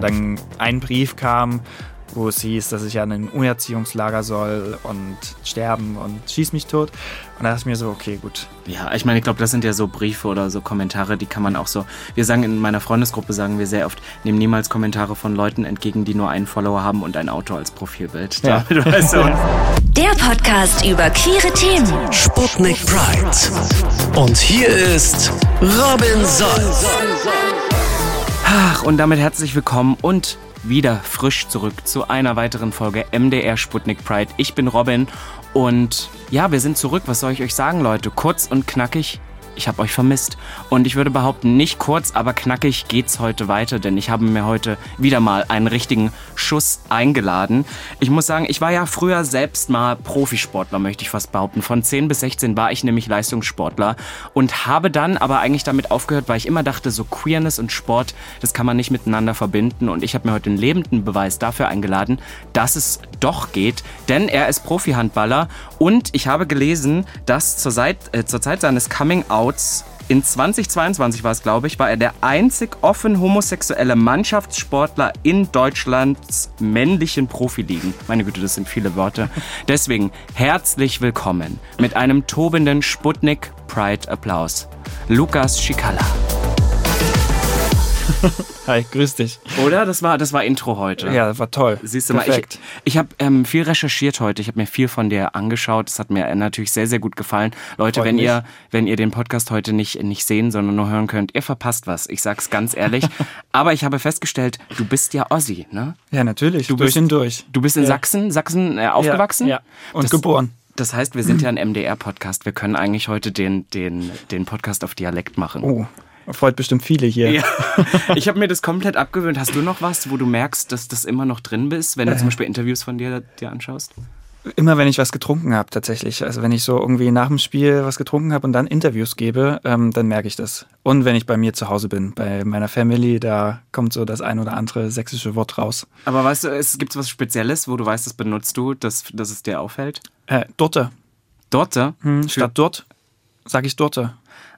Und dann ein Brief kam, wo es hieß, dass ich an ein Umerziehungslager soll und sterben und schieß mich tot. Und da dachte ich mir so, okay, gut. Ja, ich meine, ich glaube, das sind ja so Briefe oder so Kommentare, die kann man auch so. Wir sagen in meiner Freundesgruppe, sagen wir sehr oft, nehmen niemals Kommentare von Leuten entgegen, die nur einen Follower haben und ein Auto als Profilbild. Ja. Damit, weißt du, Der Podcast über queere Themen. Sputnik Pride. Und hier ist Robin Solf. Ach, und damit herzlich willkommen und wieder frisch zurück zu einer weiteren Folge MDR Sputnik Pride. Ich bin Robin und ja, wir sind zurück. Was soll ich euch sagen, Leute? Kurz und knackig. Ich habe euch vermisst. Und ich würde behaupten, nicht kurz, aber knackig geht's heute weiter, denn ich habe mir heute wieder mal einen richtigen Schuss eingeladen. Ich muss sagen, ich war ja früher selbst mal Profisportler, möchte ich fast behaupten. Von 10 bis 16 war ich nämlich Leistungssportler und habe dann aber eigentlich damit aufgehört, weil ich immer dachte, so Queerness und Sport, das kann man nicht miteinander verbinden. Und ich habe mir heute einen lebenden Beweis dafür eingeladen, dass es doch geht, denn er ist Profi-Handballer und ich habe gelesen, dass zur Zeit, äh, zur Zeit seines Coming-Outs in 2022 war es, glaube ich, war er der einzig offen homosexuelle Mannschaftssportler in Deutschlands männlichen Profiligen. Meine Güte, das sind viele Worte. Deswegen herzlich willkommen mit einem tobenden Sputnik Pride Applaus. Lukas Schikala. Hi, grüß dich. Oder? Das war, das war Intro heute. Ja, das war toll. Siehst du mal, ich, Perfekt. ich habe ähm, viel recherchiert heute. Ich habe mir viel von dir angeschaut. Das hat mir äh, natürlich sehr, sehr gut gefallen. Leute, Freut wenn mich. ihr, wenn ihr den Podcast heute nicht, nicht sehen, sondern nur hören könnt, ihr verpasst was. Ich sag's ganz ehrlich. Aber ich habe festgestellt, du bist ja Ossi, ne? Ja, natürlich. Du durch bist- und durch. Du bist in Ja. Sachsen, Sachsen äh, aufgewachsen? Ja. Und Das- geboren. Das heißt, wir sind ja ein MDR-Podcast. Wir können eigentlich heute den, den, den Podcast auf Dialekt machen. Oh, freut bestimmt viele hier. Ja, ich habe mir das komplett abgewöhnt. Hast du noch was, wo du merkst, dass das immer noch drin bist, wenn du zum Beispiel Interviews von dir dir anschaust? Immer wenn ich was getrunken habe, tatsächlich. Also wenn ich so irgendwie nach dem Spiel was getrunken habe und dann Interviews gebe, ähm, dann merke ich das. Und wenn ich bei mir zu Hause bin, bei meiner Family, da kommt so das ein oder andere sächsische Wort raus. Aber weißt du, es gibt was Spezielles, wo du weißt, das benutzt du, dass, dass es dir auffällt? Äh, Dorte. Dorte? Hm, statt dort sage ich Dorte.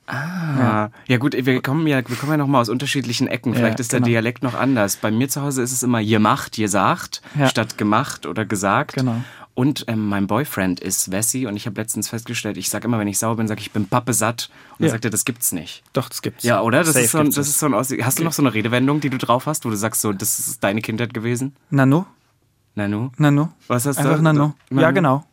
Ah, ja gut, wir kommen ja, wir kommen ja noch mal aus unterschiedlichen Ecken. Vielleicht ist der genau. Dialekt noch anders. Bei mir zu Hause ist es immer gemacht, gesagt, Ja. statt gemacht oder gesagt. Genau. Und ähm, mein Boyfriend ist Wessi und ich habe letztens festgestellt, ich sage immer, wenn ich sauer bin, sage ich, ich bin pappe satt. Und er Ja. sagt er, das gibt's nicht. Doch, das gibt's. Ja, oder? Das Safe ist so ein, das ist so ein Aussie- Hast du noch so eine Redewendung, die du drauf hast, wo du sagst, so, das ist deine Kindheit gewesen? Nano? Nanu? Nano? Was hast du? Einfach Nano. Ja, Nanu? genau.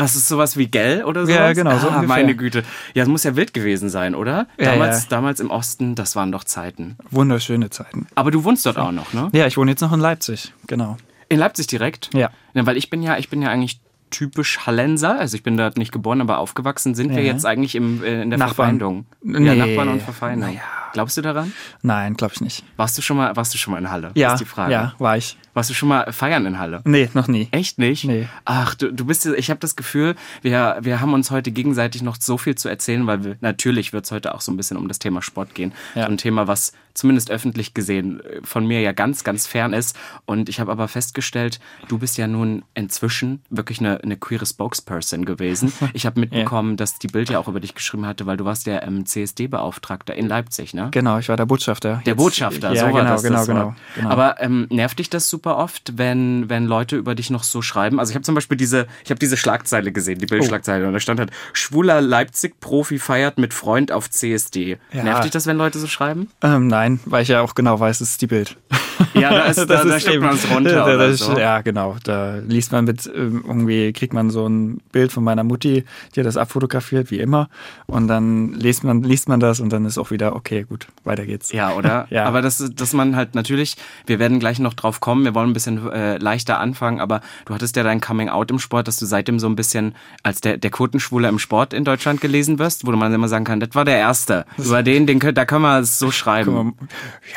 Das ist sowas wie Gell oder so? Ja, genau, so Ah, ungefähr. meine Güte. Ja, es muss ja wild gewesen sein, oder? Ja, damals, ja. damals im Osten, das waren doch Zeiten. Wunderschöne Zeiten. Aber du wohnst dort auch noch, ne? Ja, ich wohne jetzt noch in Leipzig. Genau. In Leipzig direkt? Ja. ja. Weil ich bin ja, ich bin ja eigentlich typisch Hallenser. Also ich bin dort nicht geboren, aber aufgewachsen. Sind wir Ja. jetzt eigentlich im, äh, in der Nachbarn. Verfeindung? Ja, Nee. Nachbarn und Verfeindung. Naja. Glaubst du daran? Nein, glaube ich nicht. Warst du schon mal, warst du schon mal in Halle? Ja, ist die Frage. ja, war ich. Warst du schon mal feiern in Halle? Nee, noch nie. Echt nicht? Nee. Ach, du, du bist, ich habe das Gefühl, wir, wir haben uns heute gegenseitig noch so viel zu erzählen, weil wir, natürlich wird es heute auch so ein bisschen um das Thema Sport gehen. Ja. So ein Thema, was zumindest öffentlich gesehen äh, von mir ja ganz, ganz fern ist. Und ich habe aber festgestellt, du bist ja nun inzwischen wirklich eine, eine queere Spokesperson gewesen. Ich habe mitbekommen, dass die Bild ja auch über dich geschrieben hatte, weil du warst der ähm, CSD-Beauftragter in Leipzig, ne? Genau, ich war der Botschafter. Der Jetzt- Botschafter, ja, so genau, das, genau, das genau, genau. Aber ähm, nervt dich das super oft, wenn, wenn Leute über dich noch so schreiben? Also ich habe zum Beispiel diese, ich habe diese Schlagzeile gesehen, die Bildschlagzeile, und da stand halt, schwuler Leipzig-Profi feiert mit Freund auf CSD. Ja. Nervt dich das, wenn Leute so schreiben? ähm, nein, weil ich ja auch genau weiß, es ist die Bild. Ja, da, ist, da, da schickt eben- man es runter da, oder ist- so. Ja, genau. Da liest man mit, ähm, irgendwie kriegt man so ein Bild von meiner Mutti, die hat das abfotografiert, wie immer. Und dann liest man, liest man das und dann ist auch wieder, okay, gut, weiter geht's. Ja, oder? Ja. Aber das, dass man halt natürlich, wir werden gleich noch drauf kommen, wir wollen ein bisschen äh, leichter anfangen, aber du hattest ja dein Coming Out im Sport, dass du seitdem so ein bisschen als der, der Quotenschwule im Sport in Deutschland gelesen wirst, wo man immer sagen kann, das war der Erste. Über den, den da können wir es so schreiben.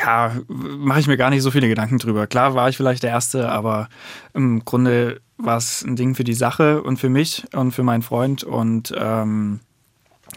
Ja, mache ich mir gar nicht so viele Gedanken drüber. Klar war ich vielleicht der Erste, aber im Grunde war es ein Ding für die Sache und für mich und für meinen Freund und ähm,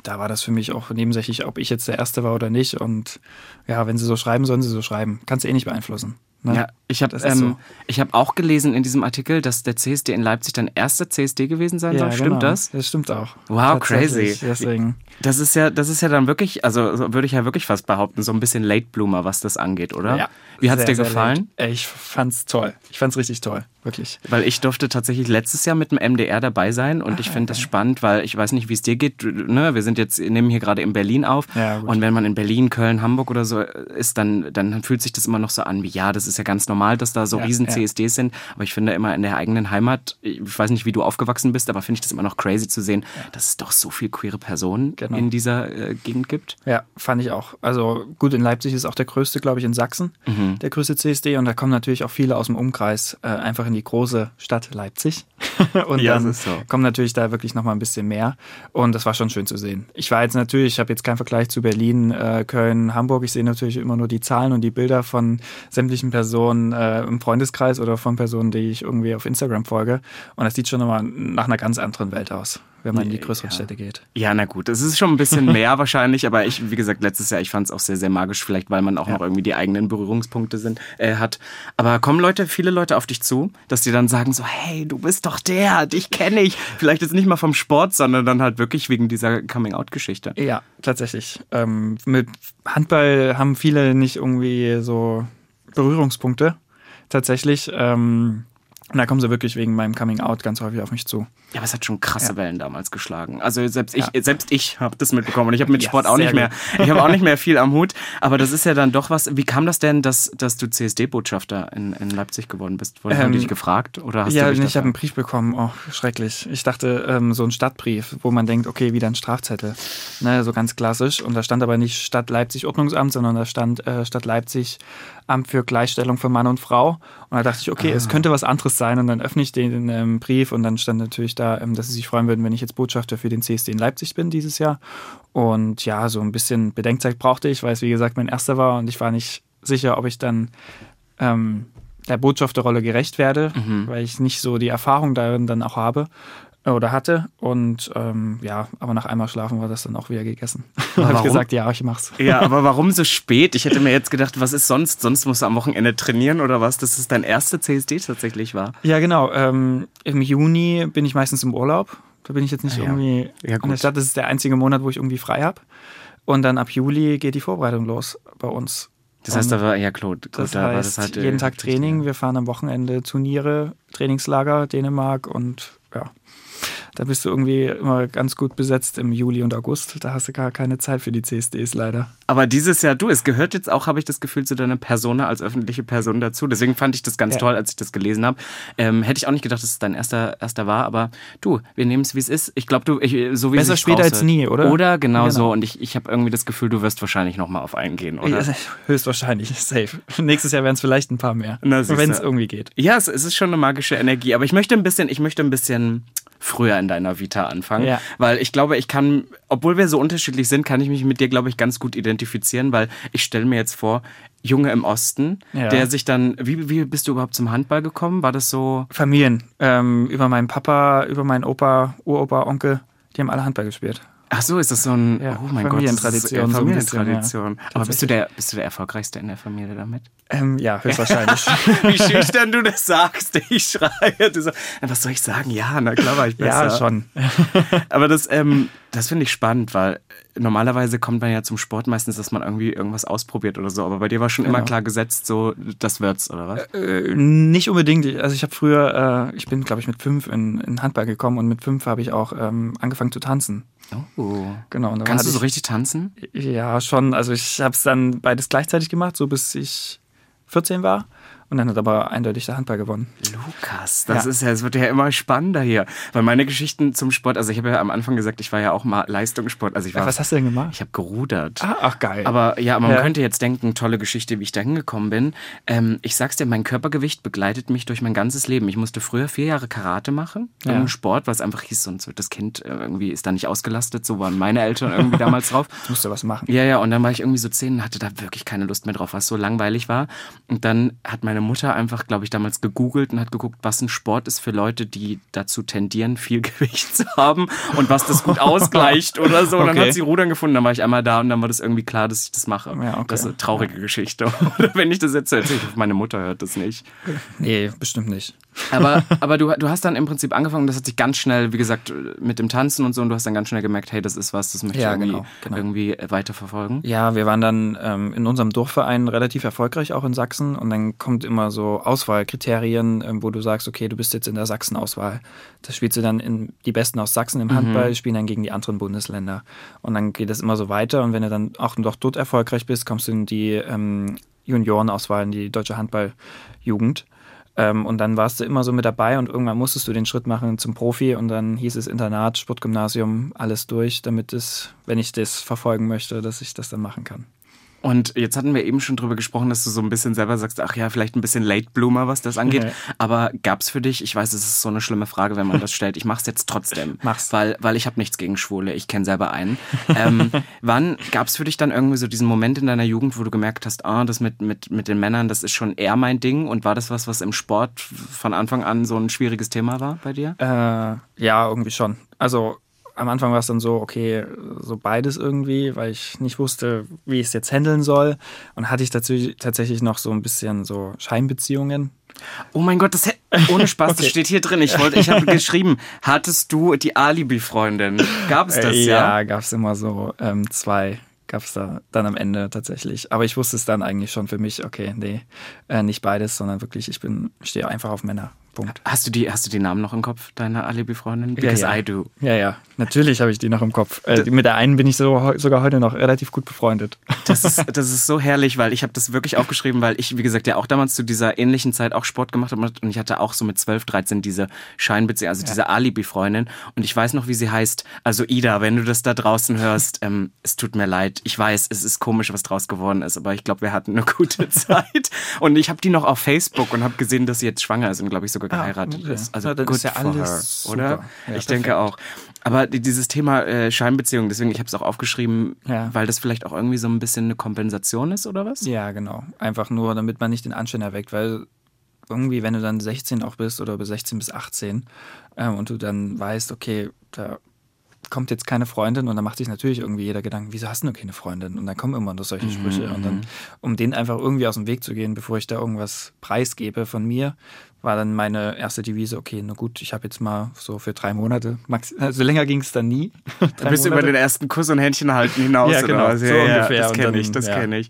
da war das für mich auch nebensächlich, ob ich jetzt der Erste war oder nicht. Und ja, wenn sie so schreiben, sollen sie so schreiben. Kannst du eh nicht beeinflussen. Ne? Ja, ich habe ähm, so. ich hab auch gelesen in diesem Artikel, dass der CSD in Leipzig dein erster CSD gewesen sein soll. Stimmt genau. das? Das stimmt auch. Wow, crazy. Deswegen. Das ist ja, das ist ja dann wirklich, also so würde ich ja wirklich fast behaupten, so ein bisschen Late Bloomer, was das angeht, oder? Ja, Wie hat's sehr, dir gefallen? Ich fand's toll. Ich fand's richtig toll. Wirklich. Weil ich durfte tatsächlich letztes Jahr mit dem MDR dabei sein und ich finde das spannend, weil ich weiß nicht, wie es dir geht. Ne? Wir sind jetzt, nehmen hier gerade in Berlin auf Ja, und wenn man in Berlin, Köln, Hamburg oder so ist, dann, dann fühlt sich das immer noch so an wie, ja, das ist ja ganz normal, dass da so Ja, riesen. CSDs sind, aber ich finde immer in der eigenen Heimat, ich weiß nicht, wie du aufgewachsen bist, aber finde ich das immer noch crazy zu sehen, dass es doch so viel queere Personen Genau. in dieser äh, Gegend gibt. Ja, fand ich auch. Also gut, in Leipzig ist auch der größte, glaube ich, in Sachsen, Mhm. der größte CSD. Und da kommen natürlich auch viele aus dem Umkreis äh, einfach in die große Stadt Leipzig. und Ja, dann das ist so. kommen natürlich da wirklich nochmal ein bisschen mehr. Und das war schon schön zu sehen. Ich war jetzt natürlich, ich habe jetzt keinen Vergleich zu Berlin, äh, Köln, Hamburg. Ich sehe natürlich immer nur die Zahlen und die Bilder von sämtlichen Personen äh, im Freundeskreis oder von Personen, die ich irgendwie auf Instagram folge. Und das sieht schon immer nach einer ganz anderen Welt aus, wenn man in die größeren Ja. Städte geht. Ja, na gut, es ist schon ein bisschen mehr wahrscheinlich, aber ich, wie gesagt, letztes Jahr, ich fand es auch sehr, sehr magisch, vielleicht weil man auch noch irgendwie die eigenen Berührungspunkte sind, äh, hat. Aber kommen Leute, viele Leute auf dich zu, dass die dann sagen so, hey, du bist doch der, dich kenne ich. Vielleicht jetzt nicht mal vom Sport, sondern dann halt wirklich wegen dieser Coming-out-Geschichte. Ja, tatsächlich. Ähm, mit Handball haben viele nicht irgendwie so Berührungspunkte. Tatsächlich. Ähm, und da kommen sie wirklich wegen meinem Coming Out ganz häufig auf mich zu. Ja, aber es hat schon krasse Ja. Wellen damals geschlagen. Also selbst ich, Ja. selbst ich habe das mitbekommen und ich habe mit Ja, Sport auch nicht mehr. Ich habe auch nicht mehr viel am Hut. Aber das ist ja dann doch was. Wie kam das denn, dass, dass du CSD-Botschafter in, in Leipzig geworden bist? Wurde Ähm, dich gefragt oder hast ja, du dich ich habe einen Brief bekommen. Oh, schrecklich. Ich dachte, ähm, so ein Stadtbrief, wo man denkt, okay, wieder ein Strafzettel. Ne, so ganz klassisch. Und da stand aber nicht Stadt Leipzig Ordnungsamt, sondern da stand äh, Stadt Leipzig Amt für Gleichstellung von Mann und Frau. Und da dachte ich, okay, Ah. es könnte was anderes sein. Und dann öffne ich den ähm, Brief und dann stand natürlich da, ähm, dass sie sich freuen würden, wenn ich jetzt Botschafter für den CSD in Leipzig bin dieses Jahr. Und ja, so ein bisschen Bedenkzeit brauchte ich, weil es wie gesagt mein erster war und ich war nicht sicher, ob ich dann ähm, der Botschafterrolle gerecht werde, Mhm. weil ich nicht so die Erfahrung darin dann auch habe oder hatte. Und ähm, ja, aber nach einmal schlafen war das dann auch wieder gegessen. Dann habe ich gesagt, ja, ich mach's. Ja, aber warum so spät? Ich hätte mir jetzt gedacht, was ist sonst? Sonst musst du am Wochenende trainieren oder was? Dass es dein erster CSD tatsächlich war. Ja, genau. Ähm, Im Juni bin ich meistens im Urlaub. Da bin ich jetzt nicht Ah, ja. irgendwie Ja, in der gut. Stadt. Das ist der einzige Monat, wo ich irgendwie frei habe. Und dann ab Juli geht die Vorbereitung los bei uns. Das heißt, da war ja gut, Das da war heißt, halt äh, jeden Tag Training. Wir fahren am Wochenende Turniere, Trainingslager, Dänemark und ja, da bist du irgendwie immer ganz gut besetzt im Juli und August. Da hast du gar keine Zeit für die CSDs leider. Aber dieses Jahr, du, es gehört jetzt auch, habe ich das Gefühl, zu deiner Persona als öffentliche Person dazu. Deswegen fand ich das ganz Ja. toll, als ich das gelesen habe. Ähm, hätte ich auch nicht gedacht, dass es dein erster, erster war, aber du, wir nehmen es, wie es ist. Ich glaube, du, ich, so wie es Besser sich später als nie, oder? Oder genau, Genau. so. Und ich, ich habe irgendwie das Gefühl, du wirst wahrscheinlich nochmal auf eingehen, oder? Ja, höchstwahrscheinlich, safe. Nächstes Jahr werden es vielleicht ein paar mehr. Wenn es irgendwie geht. Ja, es, es ist schon eine magische Energie, aber ich möchte ein bisschen, ich möchte ein bisschen früher in deiner Vita anfangen, Ja. weil ich glaube, ich kann, obwohl wir so unterschiedlich sind, kann ich mich mit dir, glaube ich, ganz gut identifizieren, weil ich stelle mir jetzt vor, Junge im Osten, Ja. der sich dann, wie, wie bist du überhaupt zum Handball gekommen? War das so? Familien. Ähm, über meinen Papa, über meinen Opa, Uropa, Onkel, die haben alle Handball gespielt. Ach so, ist das so ein, Ja, oh mein Gott, ist, Familientradition äh, so ein bisschen, Familientradition. ja. Aber bist du der, bist du der erfolgreichste in der Familie damit? Ähm, ja, höchstwahrscheinlich. Wie schüchtern du das sagst, ich schreie. Du so, was soll ich sagen? Ja, na klar war ich besser. ja, schon. Aber das, ähm, das finde ich spannend, weil normalerweise kommt man ja zum Sport meistens, dass man irgendwie irgendwas ausprobiert oder so. Aber bei dir war schon immer Genau. klar gesetzt, so das wird's, oder was? Äh, nicht unbedingt. Also ich habe früher, äh, ich bin, glaube ich, mit fünf in, in Handball gekommen und mit fünf habe ich auch ähm, angefangen zu tanzen. Oh. Genau. Kannst du so richtig tanzen? ich, Ja, schon. Also ich habe es dann beides gleichzeitig gemacht, so bis ich 14 war. Und dann hat aber eindeutig der Handball gewonnen. Lukas, das Ja. ist ja, es wird ja immer spannender hier. Weil meine Geschichten zum Sport, also ich habe ja am Anfang gesagt, ich war ja auch mal Leistungssport. Also ich war, Was hast du denn gemacht? ich habe gerudert. Ah, ach geil. Aber ja, man Ja. könnte jetzt denken, tolle Geschichte, wie ich da hingekommen bin. Ähm, ich sag's dir, mein Körpergewicht begleitet mich durch mein ganzes Leben. Ich musste früher vier Jahre Karate machen, Ja. im Sport, weil es einfach hieß, sonst wird das Kind äh, irgendwie ist da nicht ausgelastet. So waren meine Eltern irgendwie damals drauf. Jetzt musst du was machen. Ja, ja, und dann war ich irgendwie so zehn und hatte da wirklich keine Lust mehr drauf, was so langweilig war. Und dann hat meine meine Mutter einfach, glaube ich, damals gegoogelt und hat geguckt, was ein Sport ist für Leute, die dazu tendieren, viel Gewicht zu haben und was das gut ausgleicht oder so. Und dann Okay. hat sie Rudern gefunden, dann war ich einmal da und dann war das irgendwie klar, dass ich das mache. Ja, okay. Das ist eine traurige Geschichte. Oder wenn ich das jetzt erzähle, meine Mutter hört das nicht. Nee, bestimmt nicht. Aber, aber du, du hast dann im Prinzip angefangen, das hat sich ganz schnell, wie gesagt, mit dem Tanzen und so, und du hast dann ganz schnell gemerkt, hey, das ist was, das möchte Ja, ich irgendwie, genau, genau. irgendwie weiterverfolgen. Ja, wir waren dann ähm, in unserem Dorfverein relativ erfolgreich, auch in Sachsen. Und dann kommt immer so Auswahlkriterien, ähm, wo du sagst, okay, du bist jetzt in der Sachsen-Auswahl. Da spielst du dann in die Besten aus Sachsen im Handball, spielen dann gegen die anderen Bundesländer. Und dann geht es immer so weiter. Und wenn du dann auch noch dort erfolgreich bist, kommst du in die ähm, Juniorenauswahl, in die deutsche Handballjugend. Ähm, und dann warst du immer so mit dabei und irgendwann musstest du den Schritt machen zum Profi und dann hieß es Internat, Sportgymnasium, alles durch, damit es, wenn ich das verfolgen möchte, dass ich das dann machen kann. Und jetzt hatten wir eben schon drüber gesprochen, dass du so ein bisschen selber sagst, ach ja, vielleicht ein bisschen Late Bloomer, was das angeht. Ja. Aber gab's für dich, ich weiß, es ist so eine schlimme Frage, wenn man das stellt, ich mach's jetzt trotzdem. Mach's. Weil, weil ich habe nichts gegen Schwule, ich kenne selber einen. ähm, wann gab's für dich dann irgendwie so diesen Moment in deiner Jugend, wo du gemerkt hast, ah, das mit, mit, mit den Männern, das ist schon eher mein Ding? Und war das was, was im Sport von Anfang an so ein schwieriges Thema war bei dir? Äh, ja, irgendwie schon. Also am Anfang war es dann so, okay, so beides irgendwie, weil ich nicht wusste, wie ich es jetzt handeln soll. Und hatte ich dazu tatsächlich noch so ein bisschen so Scheinbeziehungen. Oh mein Gott, das ohne Spaß, das steht hier drin. Ich wollte, ich habe geschrieben, hattest du die Alibi-Freundin? Gab es das Äh, ja? ja, gab es immer so ähm, zwei, gab es da dann am Ende tatsächlich. Aber ich wusste es dann eigentlich schon für mich, okay, nee, äh, nicht beides, sondern wirklich, ich bin, stehe einfach auf Männer. Punkt. Hast du die, hast du die Namen noch im Kopf deiner Alibi-Freundin? Ja, Because ja. I do. Ja, ja, natürlich habe ich die noch im Kopf. Äh, mit der einen bin ich so, sogar heute noch relativ gut befreundet. Das ist, das ist so herrlich, weil ich habe das wirklich aufgeschrieben, weil ich, wie gesagt, ja auch damals zu dieser ähnlichen Zeit auch Sport gemacht habe und ich hatte auch so mit 12, 13 diese Scheinbeziehung, also diese Alibi-Freundin und ich weiß noch, wie sie heißt. Also Ida, wenn du das da draußen hörst, ähm, es tut mir leid. Ich weiß, es ist komisch, was draus geworden ist, aber ich glaube, wir hatten eine gute Zeit und ich habe die noch auf Facebook und habe gesehen, dass sie jetzt schwanger ist und glaube ich sogar geheiratet okay. ist. Also Ja, good ist ja for alles her, oder? super. Ja, ich denke perfekt. auch. Aber die- dieses Thema äh, Scheinbeziehung, deswegen, ich habe es auch aufgeschrieben, Ja. weil das vielleicht auch irgendwie so ein bisschen eine Kompensation ist, oder was? Ja, genau. Einfach nur, damit man nicht den Anschein erweckt, weil irgendwie, wenn du dann 16 auch bist oder bis 16 bis 18 ähm, und du dann weißt, okay, da kommt jetzt keine Freundin und dann macht sich natürlich irgendwie jeder Gedanken, wieso hast du keine Freundin? Und dann kommen immer nur solche Sprüche. Und dann, um den einfach irgendwie aus dem Weg zu gehen, bevor ich da irgendwas preisgebe von mir, war dann meine erste Devise, okay, na gut, ich habe jetzt mal so für drei Monate, also länger ging es dann nie. Drei Bis über Monate. den ersten Kuss und Händchen halten hinaus. Ja, oder genau, was? so Ja, ja, ungefähr. Das kenne dann, ich, das ja. kenne ich.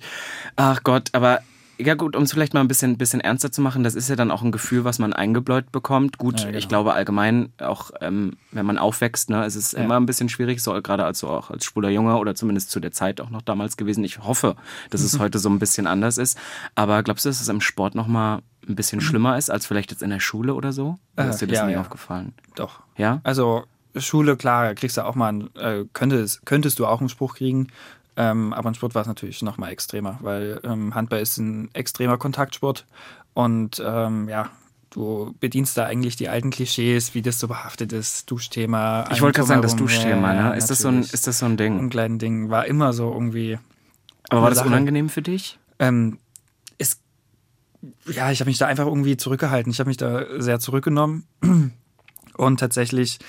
Ach Gott, aber ja gut, um es vielleicht mal ein bisschen, bisschen ernster zu machen, das ist ja dann auch ein Gefühl, was man eingebläut bekommt. Gut, Ja, genau. ich glaube allgemein, auch ähm, wenn man aufwächst, ne, es ist immer ein bisschen schwierig, so gerade als so auch als schwuler Junge oder zumindest zu der Zeit auch noch damals gewesen. Ich hoffe, dass es heute so ein bisschen anders ist. Aber glaubst du, dass es im Sport nochmal ein bisschen schlimmer ist als vielleicht jetzt in der Schule oder so? Äh, ist dir das ja, nie ja. aufgefallen? Doch. Ja? Also Schule, klar, kriegst du auch mal, einen, äh, könntest, könntest du auch einen Spruch kriegen. Ähm, aber im Sport war es natürlich noch mal extremer, weil ähm, Handball ist ein extremer Kontaktsport und ähm, ja, du bedienst da eigentlich die alten Klischees, wie das so behaftet ist, Duschthema. Ich wollte gerade sagen, das. Duschthema, Ja, ne? Ist das, so ein, ist das so ein Ding? ein kleines Ding, war immer so irgendwie. Aber war das Sache. unangenehm für dich? Ähm, es, ja, ich habe mich da einfach irgendwie zurückgehalten. Ich habe mich da sehr zurückgenommen. Und tatsächlich,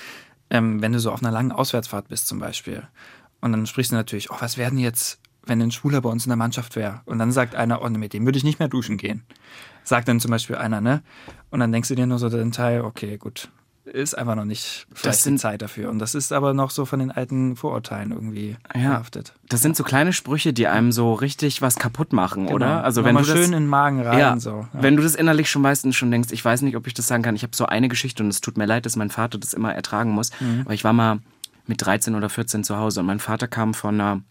ähm, wenn du so auf einer langen Auswärtsfahrt bist zum Beispiel, und dann sprichst du natürlich, oh, was werden jetzt, wenn ein Schwuler bei uns in der Mannschaft wäre? Und dann sagt einer, oh, mit dem würde ich nicht mehr duschen gehen. Sagt dann zum Beispiel einer, ne? Und dann denkst du dir nur so den Teil, okay, gut, ist einfach noch nicht vielleicht sind- die Zeit dafür. Und das ist aber noch so von den alten Vorurteilen irgendwie Ja. Das sind so kleine Sprüche, die einem so richtig was kaputt machen, oder? Also wenn Nochmal du das, schön in den Magen rein, ja, so. Ja. wenn du das innerlich schon weißt und schon denkst, ich weiß nicht, ob ich das sagen kann. Ich habe so eine Geschichte und es tut mir leid, dass mein Vater das immer ertragen muss. Mhm. Aber ich war mal mit 13 oder 14 zu Hause und mein Vater kam von einer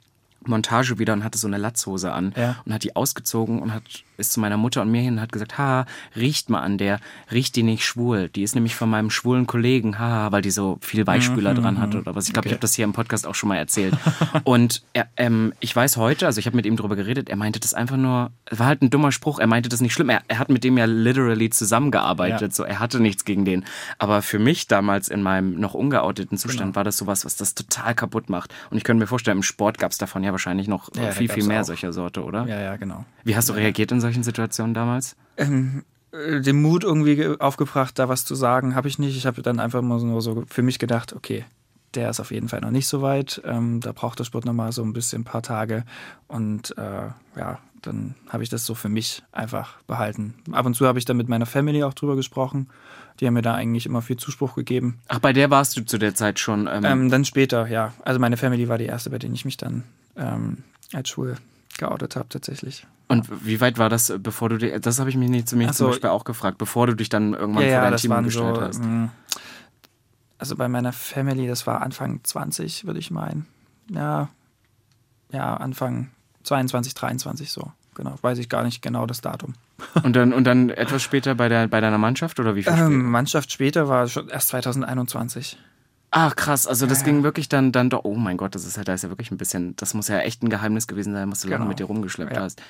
Montage wieder und hatte so eine Latzhose an Ja. und hat die ausgezogen und hat ist zu meiner Mutter und mir hin und hat gesagt, ha, riecht mal an der, riecht die nicht schwul. Die ist nämlich von meinem schwulen Kollegen, ha, weil die so viel Weichspüler dran hat oder was. Ich glaube, ich habe das hier im Podcast auch schon mal erzählt. und er, ähm, ich weiß heute, also ich habe mit ihm drüber geredet, er meinte das einfach nur, es war halt ein dummer Spruch, er meinte das nicht schlimm. Er, er hat mit dem ja literally zusammengearbeitet, Ja. so er hatte nichts gegen den. Aber für mich damals in meinem noch ungeouteten Zustand Genau. war das sowas, was das total kaputt macht. Und ich könnte mir vorstellen, im Sport gab es davon ja wahrscheinlich noch Ja, viel, viel mehr auch. solcher Sorte, oder? Ja, ja, genau. Wie hast du reagiert in solchen solchen Situationen damals? Ähm, äh, den Mut irgendwie ge- aufgebracht, da was zu sagen, habe ich nicht. Ich habe dann einfach mal nur so für mich gedacht, okay, der ist auf jeden Fall noch nicht so weit. Ähm, da braucht der Sport noch mal so ein bisschen ein paar Tage. Und äh, ja, dann habe ich das so für mich einfach behalten. Ab und zu habe ich dann mit meiner Family auch drüber gesprochen. Die haben mir da eigentlich immer viel Zuspruch gegeben. Ach, bei der warst du zu der Zeit schon. Ähm, Ähm, dann später, ja. Also meine Family war die erste, bei denen ich mich dann ähm, als schwul geoutet habe tatsächlich. Und wie weit war das, äh, bevor du dir, das habe ich mich nicht zu mir Ach zum so. Beispiel auch gefragt, bevor du dich dann irgendwann ja, vor ja, dein das Team gestellt so, hast? mh, also bei meiner Family, das war Anfang 20, würde ich meinen. Ja, ja, Anfang 22, 23 so. Genau, weiß ich gar nicht genau das Datum. Und dann, und dann etwas später bei, der, bei deiner Mannschaft oder wie viel? Ähm, Mannschaft später war schon erst 2021. Ach krass, also das Ja, ging ja. wirklich dann, dann doch, oh mein Gott, das ist ja, da ist ja wirklich ein bisschen, das muss ja echt ein Geheimnis gewesen sein, was du lange Genau. mit dir rumgeschleppt Ja. hast.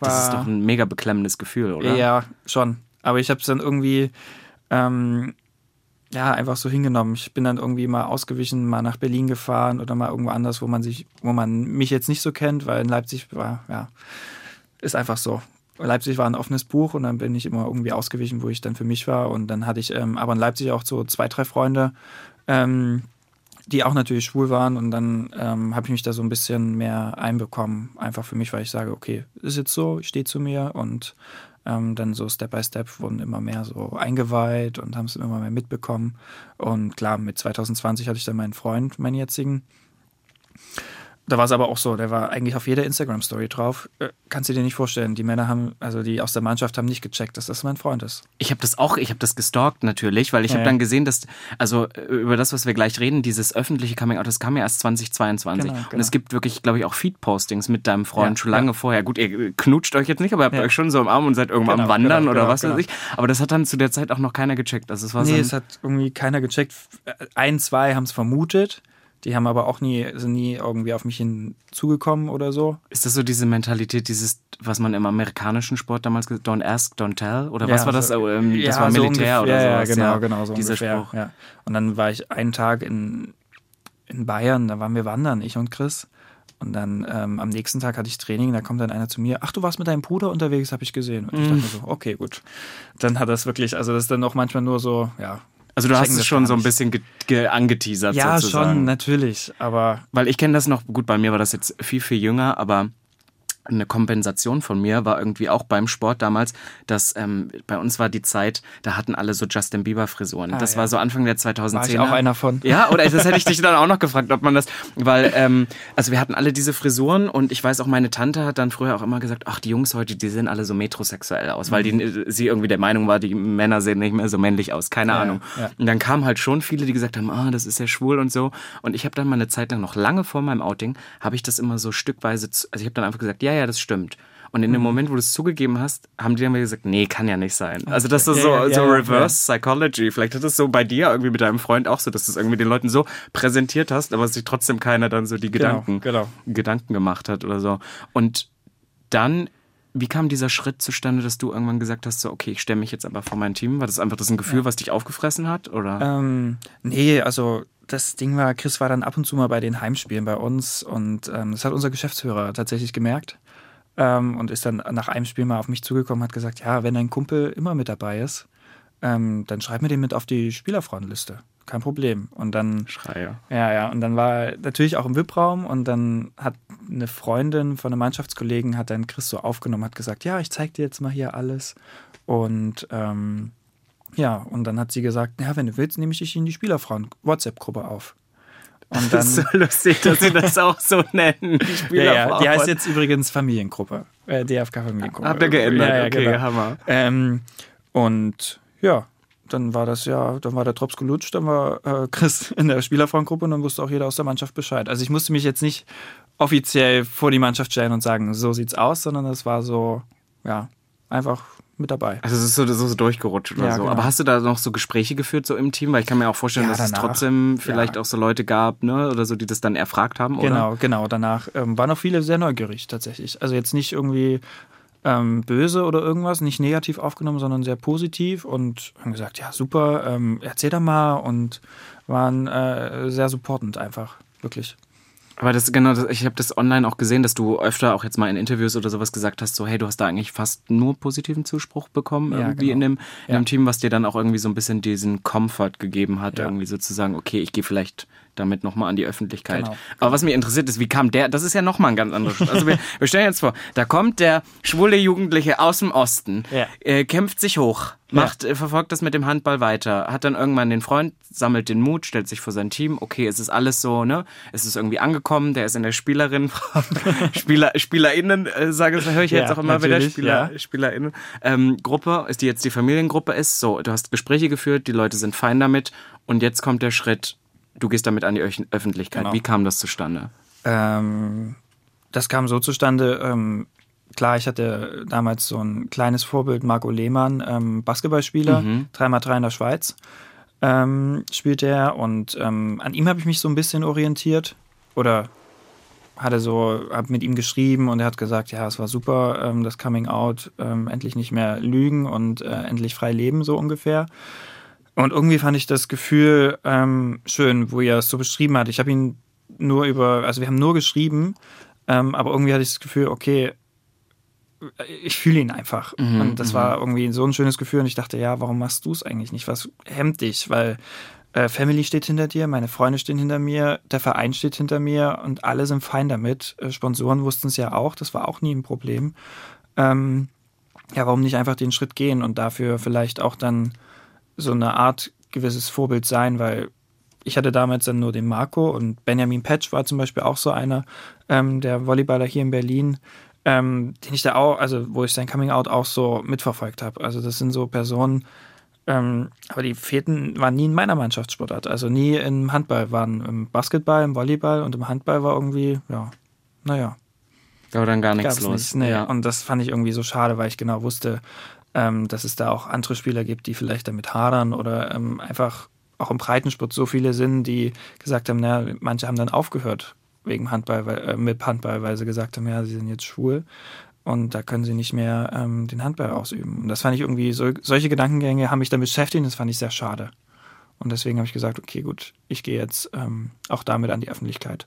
Das ist doch ein mega beklemmendes Gefühl, oder? Ja, schon. Aber ich habe es dann irgendwie ähm, ja einfach so hingenommen. Ich bin dann irgendwie mal ausgewichen, mal nach Berlin gefahren oder mal irgendwo anders, wo man sich, wo man mich jetzt nicht so kennt, weil in Leipzig war, ja, ist einfach so. Leipzig war ein offenes Buch und dann bin ich immer irgendwie ausgewichen, wo ich dann für mich war. Und dann hatte ich ähm, aber in Leipzig auch so zwei, drei Freunde, ähm, die auch natürlich schwul waren. Und dann ähm, habe ich mich da so ein bisschen mehr einbekommen. Einfach für mich, weil ich sage, okay, ist jetzt so, ich stehe zu mir. Und ähm, dann so Step by Step wurden immer mehr so eingeweiht und haben es immer mehr mitbekommen. Und klar, mit 2020 hatte ich dann meinen Freund, meinen jetzigen. Da war es aber auch so, der war eigentlich auf jeder Instagram-Story drauf. Äh, kannst du dir nicht vorstellen, die Männer haben, also die aus der Mannschaft haben nicht gecheckt, dass das mein Freund ist. Ich habe das auch, ich habe das gestalkt natürlich, weil ich Ja, habe ja. dann gesehen, dass, also äh, über das, was wir gleich reden, dieses öffentliche Coming Out, das kam ja erst 2022. Genau, Und genau. es gibt wirklich, glaube ich, auch Feed-Postings mit deinem Freund Ja, schon lange vorher. Gut, ihr knutscht euch jetzt nicht, aber ihr habt euch schon so im Arm und seid irgendwann am Genau, Wandern genau, oder genau, was weiß genau. ich. Aber das hat dann zu der Zeit auch noch keiner gecheckt. Also es war nee, so es hat irgendwie keiner gecheckt. Ein, zwei haben es vermutet. Die haben aber auch nie, sind nie irgendwie auf mich hinzugekommen oder so. Ist das so diese Mentalität, dieses, was man im amerikanischen Sport damals gesagt Don't ask, don't tell? Oder was Ja, war das? so- Oh, ähm, das war so Militär ungefähr, oder sowas. Ja, genau, ja. genau, so Dieser ungefähr. Spruch. Ja. Und dann war ich einen Tag in, in Bayern, da waren wir wandern, ich und Chris. Und dann ähm, am nächsten Tag hatte ich Training, da kommt dann einer zu mir, ach, du warst mit deinem Bruder unterwegs, habe ich gesehen. Und ich Mhm. dachte mir so, okay, gut. Dann hat das wirklich, also das ist dann auch manchmal nur so, ja. Also du hast es schon so ein bisschen ge ge angeteasert Ja, sozusagen. schon, natürlich, aber Weil ich kenne das noch, gut, bei mir war das jetzt viel, viel jünger, aber eine Kompensation von mir war irgendwie auch beim Sport damals, dass ähm, bei uns war die Zeit, da hatten alle so Justin Bieber Frisuren. Ah, das ja. war so Anfang der 2010er. war ich auch einer von. Ja, oder das hätte ich dich dann auch noch gefragt, ob man das, weil, ähm, also wir hatten alle diese Frisuren und ich weiß auch, meine Tante hat dann früher auch immer gesagt, ach, die Jungs heute, die sehen alle so metrosexuell aus, weil Mhm. die, sie irgendwie der Meinung war, die Männer sehen nicht mehr so männlich aus, keine Ja, Ahnung. ja. Und dann kamen halt schon viele, die gesagt haben, ah, das ist ja schwul und so. Und ich habe dann mal eine Zeit lang, noch lange vor meinem Outing, habe ich das immer so stückweise, zu- also ich habe dann einfach gesagt, ja, ja, das stimmt. Und in dem Mhm. Moment, wo du es zugegeben hast, haben die dann wieder gesagt, nee, kann ja nicht sein. Also das ist Ja, so, ja, so ja, Reverse Psychology. Vielleicht hat es so bei dir irgendwie mit deinem Freund auch so, dass du es irgendwie den Leuten so präsentiert hast, aber sich trotzdem keiner dann so die Gedanken, genau. Gedanken gemacht hat oder so. Und dann, wie kam dieser Schritt zustande, dass du irgendwann gesagt hast, so, okay, ich stelle mich jetzt aber vor mein Team? War das einfach das ein Gefühl, was dich aufgefressen hat? Oder? Ähm, nee, also das Ding war, Chris war dann ab und zu mal bei den Heimspielen bei uns und ähm, das hat unser Geschäftsführer tatsächlich gemerkt ähm, und ist dann nach einem Spiel mal auf mich zugekommen hat gesagt, ja, wenn dein Kumpel immer mit dabei ist, ähm, dann schreib mir den mit auf die Spielerfrauenliste. Kein Problem. Und dann Schreier. ja, ja. Und dann war er natürlich auch im VIP-Raum und dann hat eine Freundin von einem Mannschaftskollegen hat dann Chris so aufgenommen, hat gesagt, ja, ich zeig dir jetzt mal hier alles. Und ähm, ja, und dann hat sie gesagt, ja, wenn du willst, nehme ich dich in die Spielerfrauen-WhatsApp-Gruppe auf. Und Das ist dann, so lustig, dass sie das auch so nennen. Die ja, ja, die heißt jetzt übrigens Familiengruppe. Äh, DFK-Familiengruppe. Habt ihr geändert? Ja, ja, okay, genau. Hammer. Ähm, und ja, dann war das ja, dann war der Drops gelutscht, dann war äh, Chris in der Spielerfrauengruppe und dann wusste auch jeder aus der Mannschaft Bescheid. Also ich musste mich jetzt nicht offiziell vor die Mannschaft stellen und sagen, so sieht's aus, sondern das war so, ja, einfach mit dabei. Also es ist so, so, so durchgerutscht oder Ja, so. genau. Aber hast du da noch so Gespräche geführt so im Team? Weil ich kann mir auch vorstellen, Ja, dass es danach. trotzdem vielleicht Ja. auch so Leute gab, ne, oder so, die das dann erfragt haben, oder? Genau, genau. Danach ähm, waren auch viele sehr neugierig tatsächlich. Also jetzt nicht irgendwie ähm, böse oder irgendwas, nicht negativ aufgenommen, sondern sehr positiv und haben gesagt, ja super, ähm, erzähl doch mal und waren äh, sehr supportend einfach, wirklich. Aber das genau, das, ich habe das online auch gesehen, dass du öfter auch jetzt mal in Interviews oder sowas gesagt hast, so hey, du hast da eigentlich fast nur positiven Zuspruch bekommen Ja, irgendwie genau. in dem in Ja. dem Team, was dir dann auch irgendwie so ein bisschen diesen Comfort gegeben hat, Ja. irgendwie sozusagen, okay, ich gehe vielleicht damit nochmal an die Öffentlichkeit. Genau. Aber was mich interessiert ist, wie kam der, das ist ja nochmal ein ganz anderes. Also wir, wir stellen jetzt vor, da kommt der schwule Jugendliche aus dem Osten, äh, kämpft sich hoch, macht, äh, verfolgt das mit dem Handball weiter, hat dann irgendwann den Freund, sammelt den Mut, stellt sich vor sein Team, okay, es ist alles so, ne? Es ist irgendwie angekommen, der ist in der Spielerin, Spieler, SpielerInnen, äh, sage ich, höre ich Ja, jetzt auch immer wieder, Spieler, ja. SpielerInnen, ähm, Gruppe, ist die jetzt die Familiengruppe ist, so, du hast Gespräche geführt, die Leute sind fein damit und jetzt kommt der Schritt, du gehst damit an die Öch- Öffentlichkeit. Genau. Wie kam das zustande? Ähm, das kam so zustande. Ähm, klar, ich hatte damals so ein kleines Vorbild, Marco Lehmann, ähm, Basketballspieler, 3x3 in der Schweiz ähm, spielt er. Und ähm, an ihm habe ich mich so ein bisschen orientiert. Oder hatte so, habe mit ihm geschrieben und er hat gesagt, ja, es war super, ähm, das Coming Out, ähm, endlich nicht mehr lügen und äh, endlich frei leben, so ungefähr. Und irgendwie fand ich das Gefühl ähm, schön, wo er es so beschrieben hat. Ich habe ihn nur über, also wir haben nur geschrieben, ähm, aber irgendwie hatte ich das Gefühl, okay, ich fühle ihn einfach. und das war irgendwie so ein schönes Gefühl und ich dachte, ja, warum machst du es eigentlich nicht? Was hemmt dich? Weil äh, Family steht hinter dir, meine Freunde stehen hinter mir, der Verein steht hinter mir und alle sind fein damit. Äh, Sponsoren wussten es ja auch, das war auch nie ein Problem. Ähm, ja, warum nicht einfach den Schritt gehen und dafür vielleicht auch dann so eine Art gewisses Vorbild sein, weil ich hatte damals dann nur den Marco und Benjamin Petsch war zum Beispiel auch so einer, ähm, der Volleyballer hier in Berlin, ähm, den ich da auch, also wo ich sein Coming Out auch so mitverfolgt habe. Also das sind so Personen, ähm, aber die fehlten, waren nie in meiner Mannschaftssportart, also nie im Handball, waren im Basketball, im Volleyball und im Handball war irgendwie, ja, naja, Da war dann gar nichts los. nichts. Nee. Ja. Und das fand ich irgendwie so schade, weil ich genau wusste, ähm, dass es da auch andere Spieler gibt, die vielleicht damit hadern oder ähm, einfach auch im Breitensport so viele sind, die gesagt haben, naja, manche haben dann aufgehört wegen Handball, äh, mit Handball, weil sie gesagt haben, ja, sie sind jetzt schwul und da können sie nicht mehr ähm, den Handball ausüben. Und das fand ich irgendwie, so, solche Gedankengänge haben mich dann beschäftigt und das fand ich sehr schade. Und deswegen habe ich gesagt, okay, gut, ich gehe jetzt ähm, auch damit an die Öffentlichkeit.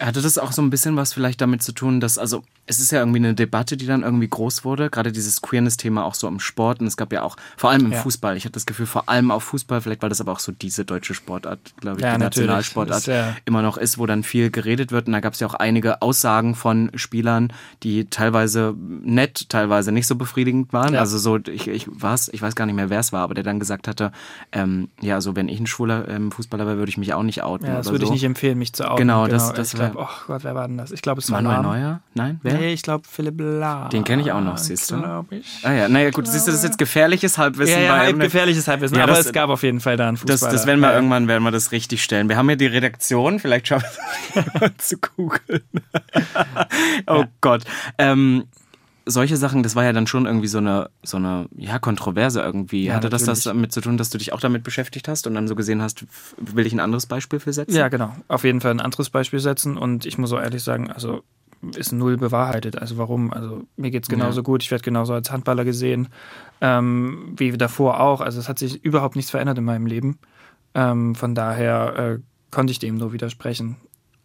Hatte das auch so ein bisschen was vielleicht damit zu tun, dass, also es ist ja irgendwie eine Debatte, die dann irgendwie groß wurde, gerade dieses Queerness-Thema auch so im Sport und es gab ja auch, vor allem im Ja. Fußball, ich hatte das Gefühl, vor allem auf Fußball, vielleicht weil das aber auch so diese deutsche Sportart, glaube ich, Ja, die natürlich. Nationalsportart Ist ja- immer noch ist, wo dann viel geredet wird und da gab es ja auch einige Aussagen von Spielern, die teilweise nett, teilweise nicht so befriedigend waren, also so, ich, ich, was, ich weiß gar nicht mehr, wer es war, aber der dann gesagt hatte, ähm, ja, also wenn ich ein schwuler ähm, Fußballer wäre, würde ich mich auch nicht outen Ja, das würde so. ich nicht empfehlen, mich zu outen. Genau, das- das ich glaube, oh Gott, wer war denn das? Ich glaube, es war Manuel. Neuer? Nein? Wer? Nee, ich glaube Philipp Lahm. Den kenn ich auch noch, siehst du? Glaub ich. Ah ja, naja gut, siehst du, das ist jetzt gefährliches Halbwissen. Ja, ja, bei halt einem- gefährliches Halbwissen. Ja, aber das- es gab auf jeden Fall da einen das, Fußballer. das werden wir Ja. irgendwann werden wir das richtig stellen. Wir haben hier die Redaktion, vielleicht schaffen wir es zu googeln. oh Gott. Ähm, solche Sachen, das war ja dann schon irgendwie so eine, so eine ja, Kontroverse irgendwie. Ja, Hatte das das natürlich. damit zu tun, dass du dich auch damit beschäftigt hast und dann so gesehen hast, will ich ein anderes Beispiel für setzen? Ja, genau. Auf jeden Fall ein anderes Beispiel setzen. Und ich muss auch ehrlich sagen, also ist null bewahrheitet. Also warum? Also mir geht's genauso Ja. gut. Ich werde genauso als Handballer gesehen, ähm, wie davor auch. Also es hat sich überhaupt nichts verändert in meinem Leben. Ähm, von daher äh, konnte ich dem nur widersprechen.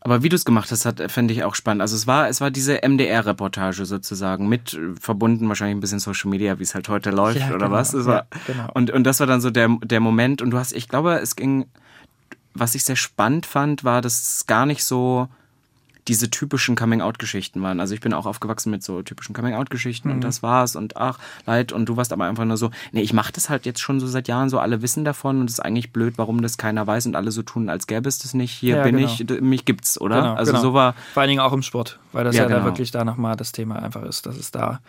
Aber wie du es gemacht hast, hat, fände ich auch spannend. Also es war, es war diese MDR-Reportage sozusagen mit äh, verbunden wahrscheinlich ein bisschen Social Media, wie es halt heute läuft Ja, oder genau. was. War, Ja, genau. und, und das war dann so der, der Moment. Und du hast, ich glaube, es ging, was ich sehr spannend fand, war, dass es gar nicht so diese typischen Coming-out-Geschichten waren. Also ich bin auch aufgewachsen mit so typischen Coming-out-Geschichten Mhm. und das war's und ach, leid und du warst aber einfach nur so, nee, ich mache das halt jetzt schon so seit Jahren so, alle wissen davon und es ist eigentlich blöd, warum das keiner weiß und alle so tun, als gäbe es das nicht. Hier Ja, bin genau. ich, mich gibt's, oder? Genau, also genau. so war, Vor allen Dingen auch im Sport, weil das Ja, ja, da genau. wirklich da nochmal das Thema einfach ist, dass es da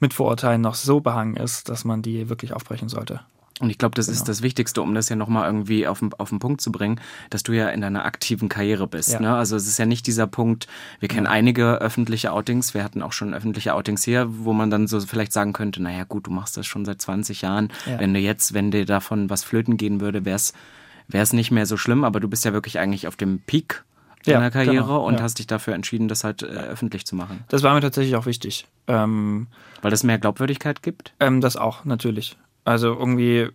mit Vorurteilen noch so behangen ist, dass man die wirklich aufbrechen sollte. Und ich glaube, das Genau. ist das Wichtigste, um das ja nochmal irgendwie auf den, auf den Punkt zu bringen, dass du ja in deiner aktiven Karriere bist. Ja. Ne? Also es ist ja nicht dieser Punkt, wir kennen einige öffentliche Outings, wir hatten auch schon öffentliche Outings hier, wo man dann so vielleicht sagen könnte, naja gut, du machst das schon seit 20 Jahren. Ja. Wenn du jetzt, wenn dir davon was flöten gehen würde, wäre es nicht mehr so schlimm, aber du bist ja wirklich eigentlich auf dem Peak Ja, deiner Karriere genau, und ja. hast dich dafür entschieden, das halt äh, öffentlich zu machen. Das war mir tatsächlich auch wichtig. Ähm, Weil das mehr Glaubwürdigkeit gibt. Ähm, das auch, natürlich. Also irgendwie,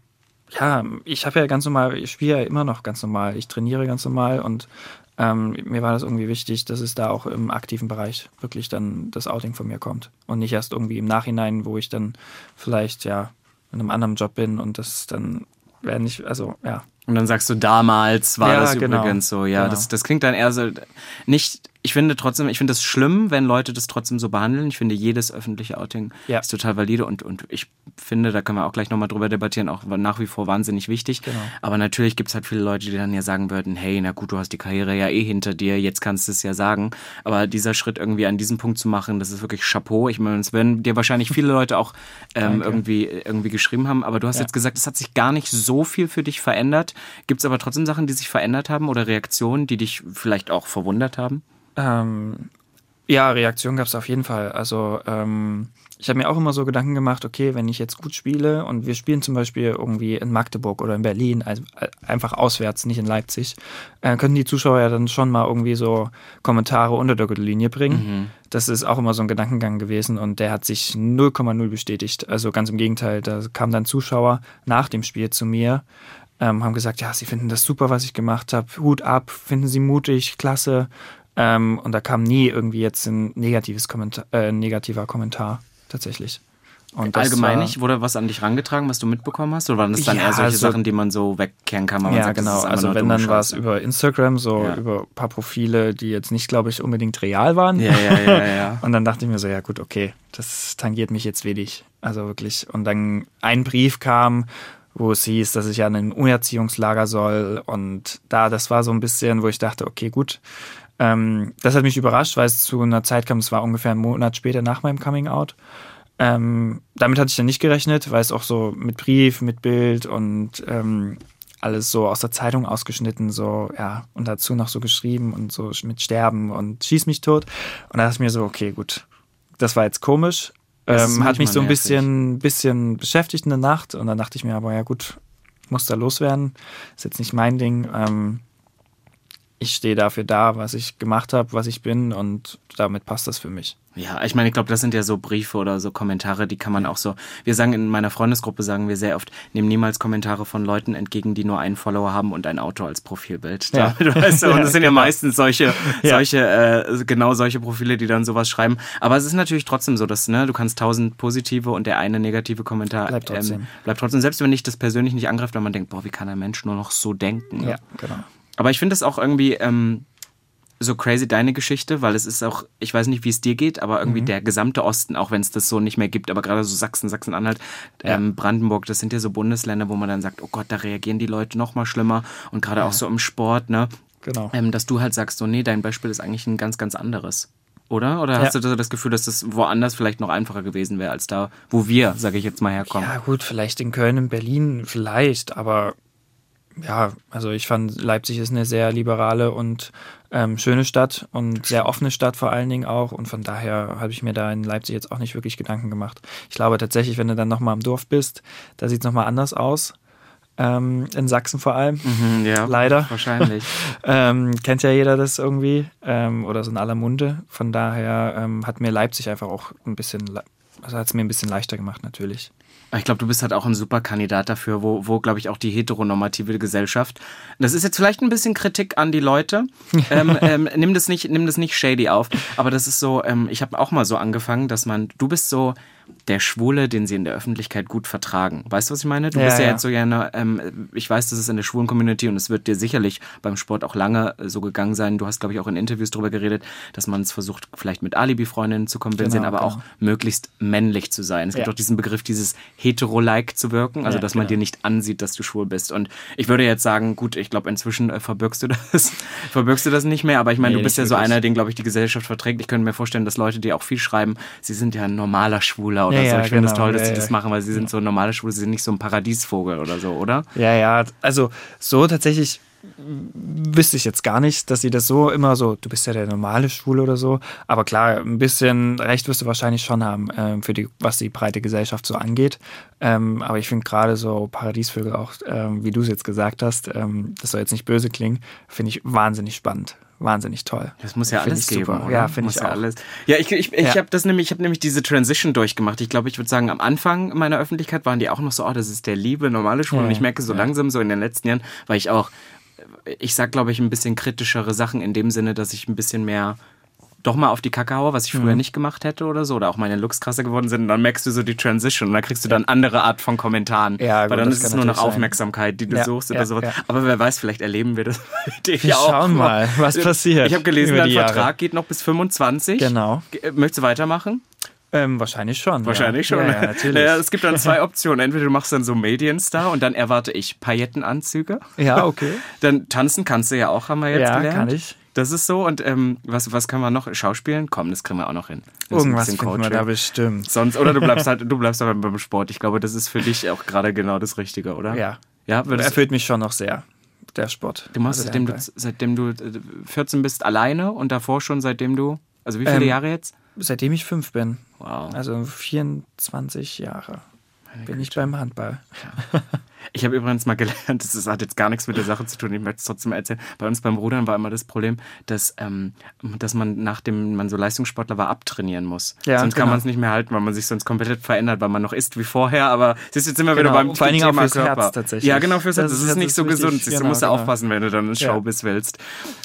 ja, ich habe ja ganz normal, ich spiele ja immer noch ganz normal, ich trainiere ganz normal und Ähm, mir war das irgendwie wichtig, dass es da auch im aktiven Bereich wirklich dann das Outing von mir kommt. Und nicht erst irgendwie im Nachhinein, wo ich dann vielleicht ja in einem anderen Job bin und das dann wäre nicht, also ja. Und dann sagst du, damals war Ja, das genau. übrigens so. Ja, Genau. das, das klingt dann eher so, nicht, ich finde trotzdem, ich finde es schlimm, wenn Leute das trotzdem so behandeln. Ich finde, jedes öffentliche Outing Ja. ist total valide und, und ich finde, da können wir auch gleich nochmal drüber debattieren, auch nach wie vor wahnsinnig wichtig. Genau. Aber natürlich gibt es halt viele Leute, die dann ja sagen würden, hey, na gut, du hast die Karriere ja eh hinter dir, jetzt kannst du es ja sagen. Aber dieser Schritt irgendwie an diesem Punkt zu machen, das ist wirklich Chapeau. Ich meine, es werden dir wahrscheinlich viele Leute auch ähm, irgendwie, irgendwie geschrieben haben. Aber du hast Ja. jetzt gesagt, es hat sich gar nicht so viel für dich verändert. Gibt es aber trotzdem Sachen, die sich verändert haben oder Reaktionen, die dich vielleicht auch verwundert haben? Ähm, ja, Reaktion gab es auf jeden Fall. Also ähm, ich habe mir auch immer so Gedanken gemacht, okay, wenn ich jetzt gut spiele und wir spielen zum Beispiel irgendwie in Magdeburg oder in Berlin, also einfach auswärts, nicht in Leipzig, äh, können die Zuschauer ja dann schon mal irgendwie so Kommentare unter der Gürtellinie bringen. Das ist auch immer so ein Gedankengang gewesen und der hat sich 0,0 bestätigt. Also ganz im Gegenteil, da kamen dann Zuschauer nach dem Spiel zu mir, ähm, haben gesagt, ja, sie finden das super, was ich gemacht habe, Hut ab, finden sie mutig, klasse. Ähm, und da kam nie irgendwie jetzt ein negatives Kommentar, äh, negativer Kommentar tatsächlich. Und Allgemein war- nicht? Wurde was an dich rangetragen, was du mitbekommen hast? Oder waren das dann Ja, eher solche also- Sachen, die man so wegkehren kann? Ja, sagt, genau. Also wenn, dann war es über Instagram, so Ja. über ein paar Profile, die jetzt nicht, glaube ich, unbedingt real waren. Ja, ja, ja, ja. Und dann dachte ich mir so, ja gut, okay, das tangiert mich jetzt wenig. Also wirklich. Und dann ein Brief kam, wo es hieß, dass ich an ein Unerziehungslager soll. Und da, das war so ein bisschen, wo ich dachte, okay, gut. Ähm, das hat mich überrascht, weil es zu einer Zeit kam, es war ungefähr einen Monat später nach meinem Coming Out. Ähm, damit hatte ich dann nicht gerechnet, weil es auch so mit Brief, mit Bild und ähm, alles so aus der Zeitung ausgeschnitten, so, ja, und dazu noch so geschrieben und so mit Sterben und schieß mich tot. Und da dachte ich mir so, okay, gut, das war jetzt komisch. Ähm, hat mich so ein nervig. bisschen, bisschen beschäftigt in der Nacht und dann dachte ich mir aber, ja gut, muss da loswerden. Ist jetzt nicht mein Ding. Ähm, ich stehe dafür da, was ich gemacht habe, was ich bin und damit passt das für mich. Ja, ich meine, ich glaube, das sind ja so Briefe oder so Kommentare, die kann man auch so. Wir sagen in meiner Freundesgruppe, sagen wir sehr oft, nehmen niemals Kommentare von Leuten entgegen, die nur einen Follower haben und ein Auto als Profilbild. Ja. Da, du weißt, und Ja, das sind ja genau. meistens solche, solche, äh, genau solche Profile, die dann sowas schreiben. Aber es ist natürlich trotzdem so, dass, ne, du kannst tausend positive und der eine negative Kommentar Bleibt trotzdem. Ähm, bleibt trotzdem, selbst wenn dich das persönlich nicht angreift, weil man denkt, boah, wie kann ein Mensch nur noch so denken? Ja, genau. Aber ich finde es auch irgendwie ähm, so crazy deine Geschichte, weil es ist auch, ich weiß nicht, wie es dir geht, aber irgendwie Mhm. der gesamte Osten, auch wenn es das so nicht mehr gibt, aber gerade so Sachsen, Sachsen-Anhalt, Ja. ähm, Brandenburg, das sind ja so Bundesländer, wo man dann sagt, oh Gott, da reagieren die Leute noch mal schlimmer und gerade auch so im Sport, ne? Genau. Ähm, dass du halt sagst, so, nee, dein Beispiel ist eigentlich ein ganz, ganz anderes. Oder? Oder hast Ja. du so das Gefühl, dass das woanders vielleicht noch einfacher gewesen wäre, als da, wo wir, sage ich jetzt mal, herkommen? Ja, gut, vielleicht in Köln, in Berlin, vielleicht, aber ja, also ich fand, Leipzig ist eine sehr liberale und ähm, schöne Stadt und sehr offene Stadt vor allen Dingen auch. Und von daher habe ich mir da in Leipzig jetzt auch nicht wirklich Gedanken gemacht. Ich glaube tatsächlich, wenn du dann nochmal im Dorf bist, da sieht es nochmal anders aus. Ähm, in Sachsen vor allem. Mhm, ja, Leider. Wahrscheinlich. Ähm, kennt ja jeder das irgendwie ähm, oder so in aller Munde. Von daher ähm, hat mir Leipzig einfach auch ein bisschen, also hat es mir ein bisschen leichter gemacht natürlich. Ich glaube, du bist halt auch ein super Kandidat dafür, wo, wo glaube ich, auch die heteronormative Gesellschaft. Das ist jetzt vielleicht ein bisschen Kritik an die Leute. ähm, ähm, nimm, das nicht, nimm das nicht shady auf. Aber das ist so, ähm, ich habe auch mal so angefangen, dass man, du bist so der Schwule, den sie in der Öffentlichkeit gut vertragen. Weißt du, was ich meine? Du Ja, bist ja, ja. jetzt so gerne, ähm, ich weiß, das ist in der schwulen Community und es wird dir sicherlich beim Sport auch lange äh, so gegangen sein. Du hast, glaube ich, auch in Interviews darüber geredet, dass man es versucht, vielleicht mit Alibi-Freundinnen zu kompensieren, Genau, aber auch genau. möglichst männlich zu sein. Es gibt Ja. auch diesen Begriff, dieses hetero-like zu wirken, also dass man genau. dir nicht ansieht, dass du schwul bist. Und ich würde jetzt sagen, gut, ich glaube, inzwischen äh, verbirgst du das, verbirgst du das nicht mehr, aber ich meine, Nee, du bist ja so einer, den, glaube ich, die Gesellschaft verträgt. Ich könnte mir vorstellen, dass Leute, die auch viel schreiben, sie sind ja ein normaler Schwuler oder Ja, so. ja, Ich finde es genau. toll, dass Ja, sie ja. das machen, weil sie sind so normale Schwule, sie sind nicht so ein Paradiesvogel oder so, oder? Ja, ja, also so tatsächlich wüsste ich jetzt gar nicht, dass sie das so immer so, du bist ja der normale Schwule oder so. Aber klar, ein bisschen Recht wirst du wahrscheinlich schon haben, ähm, für die, was die breite Gesellschaft so angeht. Ähm, aber ich finde gerade so Paradiesvögel auch, ähm, wie du es jetzt gesagt hast, ähm, das soll jetzt nicht böse klingen, finde ich wahnsinnig spannend. Wahnsinnig toll. Das muss ja Find alles geben, super. oder? Ja, finde ich ja auch. alles. Ja, ich, ich, ich Ja. habe das nämlich, ich habe nämlich diese Transition durchgemacht. Ich glaube, ich würde sagen, am Anfang meiner Öffentlichkeit waren die auch noch so, oh, das ist der liebe normale Schwule. Ja, und ich merke so langsam so in den letzten Jahren, weil ich auch ich sag, glaube ich, ein bisschen kritischere Sachen in dem Sinne, dass ich ein bisschen mehr doch mal auf die Kacke haue, was ich früher Mhm. nicht gemacht hätte oder so, oder auch meine Looks krasser geworden sind, und dann merkst du so die Transition und dann kriegst du dann andere Art von Kommentaren. Ja, gut, Weil dann ist es nur noch. Aufmerksamkeit, die du Ja, suchst ja, oder sowas. ja. Aber wer weiß, vielleicht erleben wir das bei dir Wir ja auch. schauen mal, was passiert Ich habe gelesen, dein die Jahre. Vertrag geht noch bis 25. Genau. Ge- Möchtest du weitermachen? Ähm, wahrscheinlich schon. Wahrscheinlich ja. schon. Ja, ja, natürlich. Naja, es gibt dann zwei Optionen. Entweder du machst dann so Medienstar und dann erwarte ich Paillettenanzüge. ja, okay. Dann tanzen kannst du ja auch, haben wir jetzt Ja, gelernt. kann ich. Das ist so. Und ähm, was, was können wir noch? Schauspielen? Komm, das kriegen wir auch noch hin. Das Irgendwas finden wir da bestimmt. Sonst, oder du bleibst halt, du bleibst aber beim Sport. Ich glaube, das ist für dich auch gerade genau das Richtige, oder? Ja. Ja, Erfüllt mich schon noch sehr, der Sport. du machst Also seitdem du, seitdem du äh, 14 bist alleine und davor schon seitdem du, also wie viele Ähm, Jahre jetzt? Seitdem ich fünf bin. Wow. Also 24 Jahre bin ich beim Handball. Ich habe übrigens mal gelernt, das hat jetzt gar nichts mit der Sache zu tun, ich möchte es trotzdem erzählen. Bei uns beim Rudern war immer das Problem, dass, ähm, dass man nachdem man so Leistungssportler war, abtrainieren muss. Ja, sonst kann genau. man es nicht mehr halten, weil man sich sonst komplett verändert, weil man noch isst wie vorher. Aber siehst jetzt wir Genau, wieder beim vor allen Dingen auch fürs Körper. Herz tatsächlich. Ja, genau, fürs Herz. Das Das, ist nicht so wichtig. gesund. Siehst du, Genau, musst genau. aufpassen, wenn du dann ins Ja. Showbiz willst.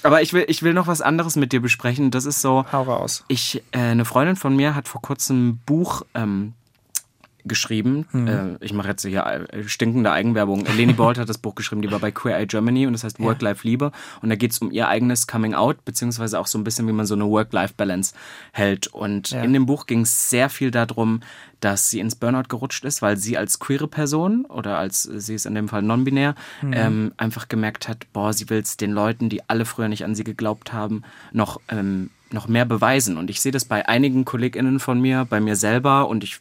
Aber ich will, ich will noch was anderes mit dir besprechen. Das ist so, Hau raus. ich, äh, eine Freundin von mir hat vor kurzem ein Buch ähm, geschrieben. Mhm. Äh, ich mache jetzt hier äh, stinkende Eigenwerbung. Leni Bolt hat das Buch geschrieben, die war bei Queer Eye Germany und das heißt Work-Life-Liebe. Und da geht es um ihr eigenes Coming-out, beziehungsweise auch so ein bisschen, wie man so eine Work-Life-Balance hält. Und Ja. in dem Buch ging es sehr viel darum, dass sie ins Burnout gerutscht ist, weil sie als queere Person oder als sie ist in dem Fall non-binär, Mhm. ähm, einfach gemerkt hat, boah, sie will es den Leuten, die alle früher nicht an sie geglaubt haben, noch, ähm, noch mehr beweisen. Und ich sehe das bei einigen KollegInnen von mir, bei mir selber und ich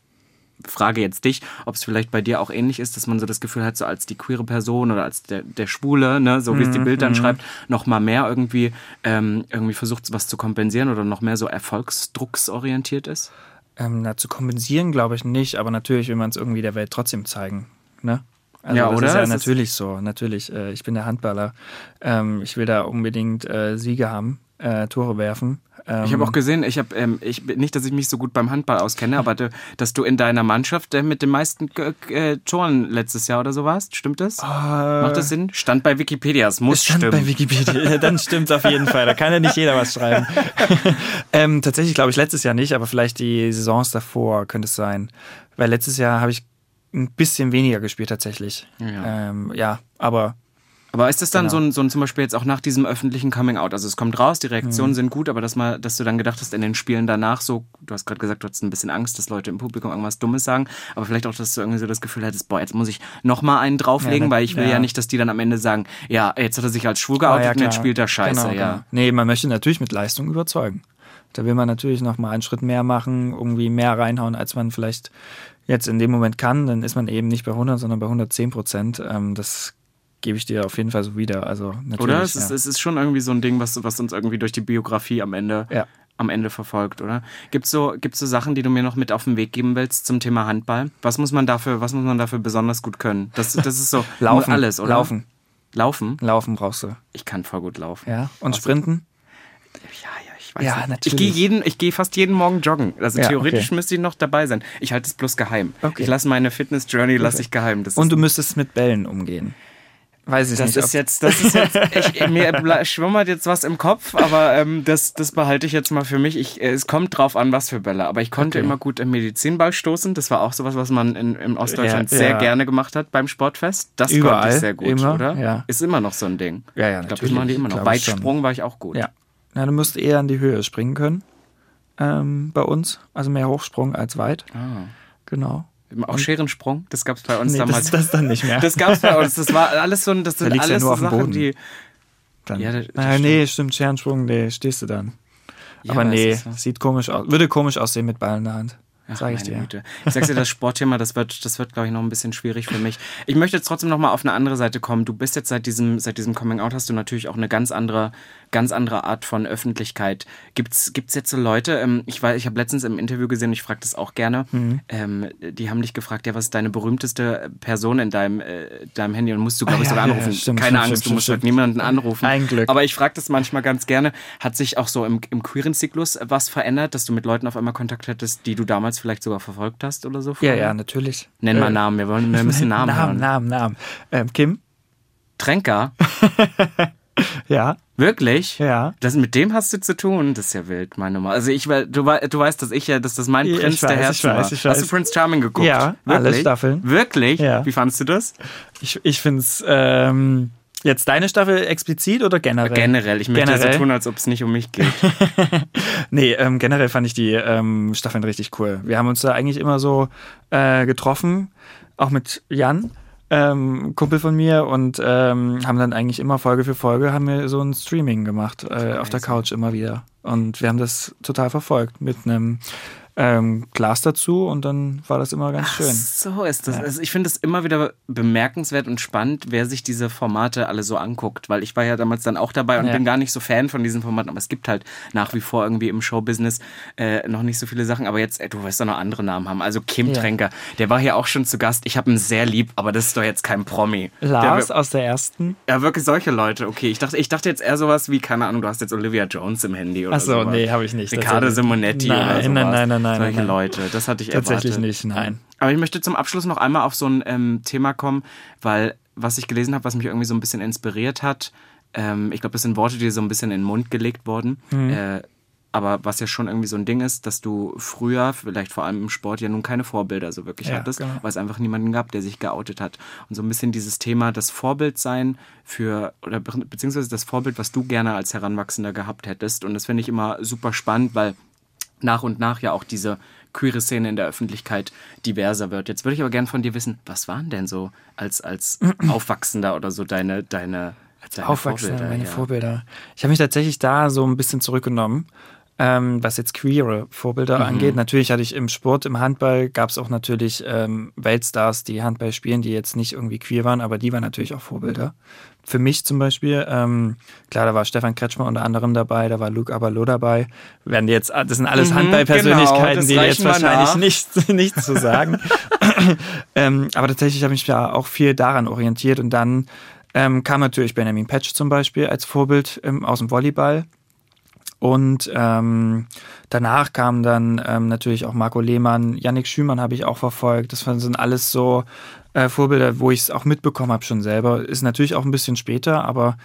frage jetzt dich, ob es vielleicht bei dir auch ähnlich ist, dass man so das Gefühl hat, so als die queere Person oder als der, der Schwule, ne, so wie es die Bild dann schreibt, noch mal mehr irgendwie, ähm, irgendwie versucht, was zu kompensieren oder noch mehr so erfolgsdrucksorientiert ist? Ähm, na, zu kompensieren glaube ich nicht, aber natürlich will man es irgendwie der Welt trotzdem zeigen. Ne? Also Ja, das oder? ist ja ist- natürlich so. Natürlich, äh, ich bin der Handballer. Ähm, ich will da unbedingt äh, Siege haben, äh, Tore werfen. Ähm, Ich habe auch gesehen, ich habe ähm, ich nicht, dass ich mich so gut beim Handball auskenne, aber de, dass du in deiner Mannschaft äh, mit den meisten äh, äh, Toren letztes Jahr oder so warst. Stimmt das? Macht das Sinn? Stand bei Wikipedia, es muss Es stand stimmen. bei Wikipedia. Ja, Dann stimmt's auf jeden Fall. Da kann ja nicht jeder was schreiben. ähm, tatsächlich glaube ich letztes Jahr nicht, aber vielleicht die Saisons davor könnte es sein. Weil letztes Jahr habe ich ein bisschen weniger gespielt tatsächlich. Ja. Ähm, ja aber Aber ist das dann Genau. so, ein, so ein zum Beispiel jetzt auch nach diesem öffentlichen Coming Out? Also es kommt raus, die Mhm. Reaktionen sind gut, aber dass mal, dass du dann gedacht hast in den Spielen danach so, du hast gerade gesagt, du hattest ein bisschen Angst, dass Leute im Publikum irgendwas Dummes sagen, aber vielleicht auch, dass du irgendwie so das Gefühl hattest, boah, jetzt muss ich noch mal einen drauflegen, Ja, ne- weil ich will ja. ja. nicht, dass die dann am Ende sagen, ja, jetzt hat er sich als schwul geoutet Ah, ja, und jetzt spielt er Scheiße, Genau, ja. Genau. Nee, man möchte natürlich mit Leistung überzeugen. Da will man natürlich noch mal einen Schritt mehr machen, irgendwie mehr reinhauen, als man vielleicht jetzt in dem Moment kann. Dann ist man eben nicht bei 100, sondern bei 110 Prozent. Ähm, das gebe ich dir auf jeden Fall so wieder. Also natürlich. Oder? Es, ja. ist, es ist schon irgendwie so ein Ding, was, was uns irgendwie durch die Biografie am Ende, Ja. am Ende verfolgt, oder? Gibt's so, gibt's so Sachen, die du mir noch mit auf den Weg geben willst zum Thema Handball? Was muss man dafür, was muss man dafür besonders gut können? Das, das ist so Laufen, alles, oder? Laufen. Laufen? Laufen brauchst du. Ich kann voll gut laufen. Ja. Und Außer- Sprinten? Ja, ja, ich weiß Ja, nicht. natürlich. Ich gehe jeden, ich gehe fast jeden Morgen joggen. Also Ja, theoretisch okay. müsste ich noch dabei sein. Ich halte es bloß geheim. Okay. Ich lasse meine Fitness Journey lasse ich geheim. Das Und du müsstest mit Bällen umgehen. Weiß ich das nicht. ist jetzt, das ist jetzt, ich, mir schwimmert jetzt was im Kopf, aber ähm, das, das behalte ich jetzt mal für mich. Ich, äh, es kommt drauf an, was für Bälle. Aber ich konnte Okay. immer gut im Medizinball stoßen. Das war auch sowas, was man in, in Ostdeutschland Ja, sehr ja. gerne gemacht hat beim Sportfest. Das Überall, konnte ich sehr gut, immer, oder? ja. Ist immer noch so ein Ding. Ja, ja, Ich glaube, das machen die immer noch. Weitsprung war ich auch gut. Ja. Na, du musst eher in die Höhe springen können. Ähm, bei uns. Also mehr Hochsprung als weit. Ah. Genau. Auch Scherensprung, das gab es bei uns Nee, damals. das, das dann nicht mehr. Das gab's bei uns. Das war alles so ein, das sind ja alles nur so Sachen, Boden. die. dann. Ja, das- das naja, nee, stimmt, Scherensprung, nee, stehst du dann. Ja, Aber es nee, so. sieht komisch aus. Würde komisch aussehen mit Ball in der Hand. Ach, Sag ich dir. Güte. Ich sag's dir, das Sportthema, das wird, das wird, glaube ich, noch ein bisschen schwierig für mich. Ich möchte jetzt trotzdem noch mal auf eine andere Seite kommen. Du bist jetzt seit diesem, seit diesem Coming Out hast du natürlich auch eine ganz andere, ganz andere Art von Öffentlichkeit. Gibt's, gibt's jetzt so Leute? Ähm, ich weiß, ich habe letztens im Interview gesehen, ich frage das auch gerne. Mhm. Ähm, die haben dich gefragt, ja, was ist deine berühmteste Person in deinem, äh, deinem Handy? Und musst du, glaube Ah, ich, ja, sogar ja, anrufen. stimmt, Keine stimmt, Angst, stimmt, du musst halt niemanden anrufen. Ein Glück. Aber ich frage das manchmal ganz gerne. Hat sich auch so im, im queeren Zyklus was verändert, dass du mit Leuten auf einmal Kontakt hattest, die du damals vielleicht sogar verfolgt hast oder so? Ja, vorher? ja, natürlich. Nenn mal Äh, Namen, wir wollen, wir müssen Namen, Namen, hören. Namen, Namen. Ähm, Kim? Tränker? Ja, Wirklich? ja. Das, mit dem hast du zu tun? Das ist ja wild, meine Nummer. Also ich, du, du weißt, dass ich ja, dass das mein Ja, Prinz ich der weiß, Herzen ich weiß, war. ich Hast du weiß. Prince Charming geguckt? Ja, alle Wirklich? Staffeln. Wirklich? Ja. Wie fandest du das? Ich, ich finde es ähm, jetzt deine Staffel explizit oder generell? Generell. Ich möchte Generell? so tun, als ob es nicht um mich geht. Nee, ähm, generell fand ich die ähm, Staffeln richtig cool. Wir haben uns da eigentlich immer so äh, getroffen, auch mit Jan, ähm, Kumpel von mir, und ähm, haben dann eigentlich immer Folge für Folge haben wir so ein Streaming gemacht äh, auf der Couch immer wieder. Und wir haben das total verfolgt mit einem ähm, Glas dazu und dann war das immer ganz schön. So ist das. Also ich finde es immer wieder bemerkenswert und spannend, wer sich diese Formate alle so anguckt, weil ich war ja damals dann auch dabei und Ja. bin gar nicht so Fan von diesen Formaten, aber es gibt halt nach wie vor irgendwie im Showbusiness äh, noch nicht so viele Sachen, aber jetzt, äh, du weißt doch noch andere Namen haben. Also Kim Ja. Tränker, der war hier auch schon zu Gast. Ich habe ihn sehr lieb, aber das ist doch jetzt kein Promi. Lars Der, aus der ersten. ja, wirklich solche Leute. Okay, ich dachte, ich dachte jetzt eher sowas wie, keine Ahnung, du hast jetzt Olivia Jones im Handy oder Ach so, sowas. nee, habe ich nicht. Riccardo. Simonetti Nein, oder sowas. nein, nein, nein, nein, Solche nein. Leute, das hatte ich Tatsächlich erwartet. nicht, nein. Aber ich möchte zum Abschluss noch einmal auf so ein ähm, Thema kommen, weil was ich gelesen habe, was mich irgendwie so ein bisschen inspiriert hat, ähm, ich glaube, das sind Worte, die so ein bisschen in den Mund gelegt wurden. Äh, aber was ja schon irgendwie so ein Ding ist, dass du früher, vielleicht vor allem im Sport, ja nun keine Vorbilder so wirklich Ja, hattest, genau. weil es einfach niemanden gab, der sich geoutet hat. Und so ein bisschen dieses Thema, das Vorbild sein für, oder be- beziehungsweise das Vorbild, was du gerne als Heranwachsender gehabt hättest. Und das finde ich immer super spannend, weil nach und nach ja auch diese queere Szene in der Öffentlichkeit diverser wird. Jetzt würde ich aber gerne von dir wissen, was waren denn so als, als Aufwachsender oder so deine, deine, deine Aufwachsende, Vorbilder, meine ja. Vorbilder. Ich habe mich tatsächlich da so ein bisschen zurückgenommen, ähm, was jetzt queere Vorbilder Mhm. angeht. Natürlich hatte ich im Sport, im Handball gab es auch natürlich ähm, Weltstars, die Handball spielen, die jetzt nicht irgendwie queer waren, aber die waren natürlich auch Vorbilder. Für mich zum Beispiel, ähm, klar, da war Stefan Kretschmer unter anderem dabei, da war Luke Abalo dabei. Werden die jetzt, das sind alles Mhm, Handballpersönlichkeiten, genau, die jetzt wahrscheinlich nichts nichts zu sagen. ähm, aber tatsächlich habe ich mich da auch viel daran orientiert und dann ähm, kam natürlich Benjamin Patch zum Beispiel als Vorbild ähm, aus dem Volleyball. Und ähm, danach kamen dann ähm, natürlich auch Marco Lehmann, Yannick Schümann habe ich auch verfolgt. Das sind alles so äh, Vorbilder, wo ich es auch mitbekommen habe schon selber. Ist natürlich auch ein bisschen später, aber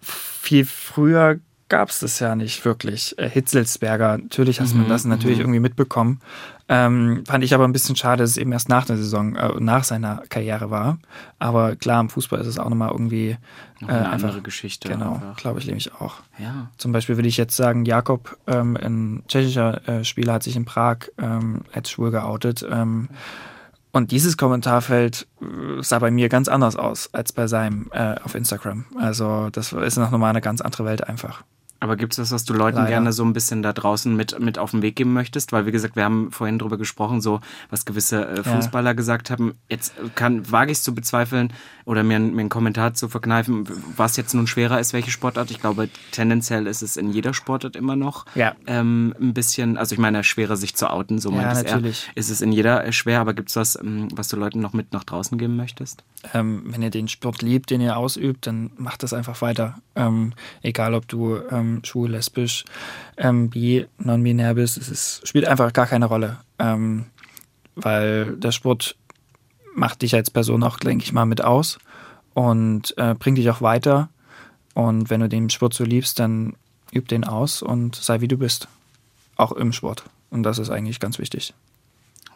viel früher gab es das ja nicht wirklich. Äh, Hitzelsberger, natürlich hast man das natürlich irgendwie mitbekommen. Ähm, fand ich aber ein bisschen schade, dass es eben erst nach der Saison, äh, nach seiner Karriere war. Aber klar, im Fußball ist es auch nochmal irgendwie Noch äh, eine einfach, andere Geschichte. Genau, glaube ich nämlich auch. Ja. Zum Beispiel würde ich jetzt sagen, Jakob, ähm, ein tschechischer äh, Spieler, hat sich in Prag ähm, als schwul geoutet. Ähm, und dieses Kommentarfeld äh, sah bei mir ganz anders aus als bei seinem äh, auf Instagram. Also das ist noch mal eine ganz andere Welt einfach. Aber gibt es was, was du Leuten Leider. gerne so ein bisschen da draußen mit, mit auf den Weg geben möchtest? Weil, wie gesagt, wir haben vorhin drüber gesprochen, so was gewisse äh, Fußballer gesagt haben. Jetzt kann, wage ich es zu bezweifeln oder mir, mir einen Kommentar zu verkneifen, was jetzt nun schwerer ist, welche Sportart. Ich glaube, tendenziell ist es in jeder Sportart immer noch Ja. ähm, ein bisschen, also ich meine, schwerer sich zu outen, so Ja, meint es er. natürlich. Ist es in jeder äh, schwer, aber gibt es was, ähm, was du Leuten noch mit nach draußen geben möchtest? Ähm, wenn ihr den Sport liebt, den ihr ausübt, dann macht das einfach weiter. Ähm, egal, ob du ähm, schwul, lesbisch, ähm, bi, non-binär bist, es ist, spielt einfach gar keine Rolle. Ähm, weil der Sport macht dich als Person auch, denke ich mal, mit aus und äh, bringt dich auch weiter. Und wenn du den Sport so liebst, dann üb den aus und sei wie du bist. Auch im Sport. Und das ist eigentlich ganz wichtig.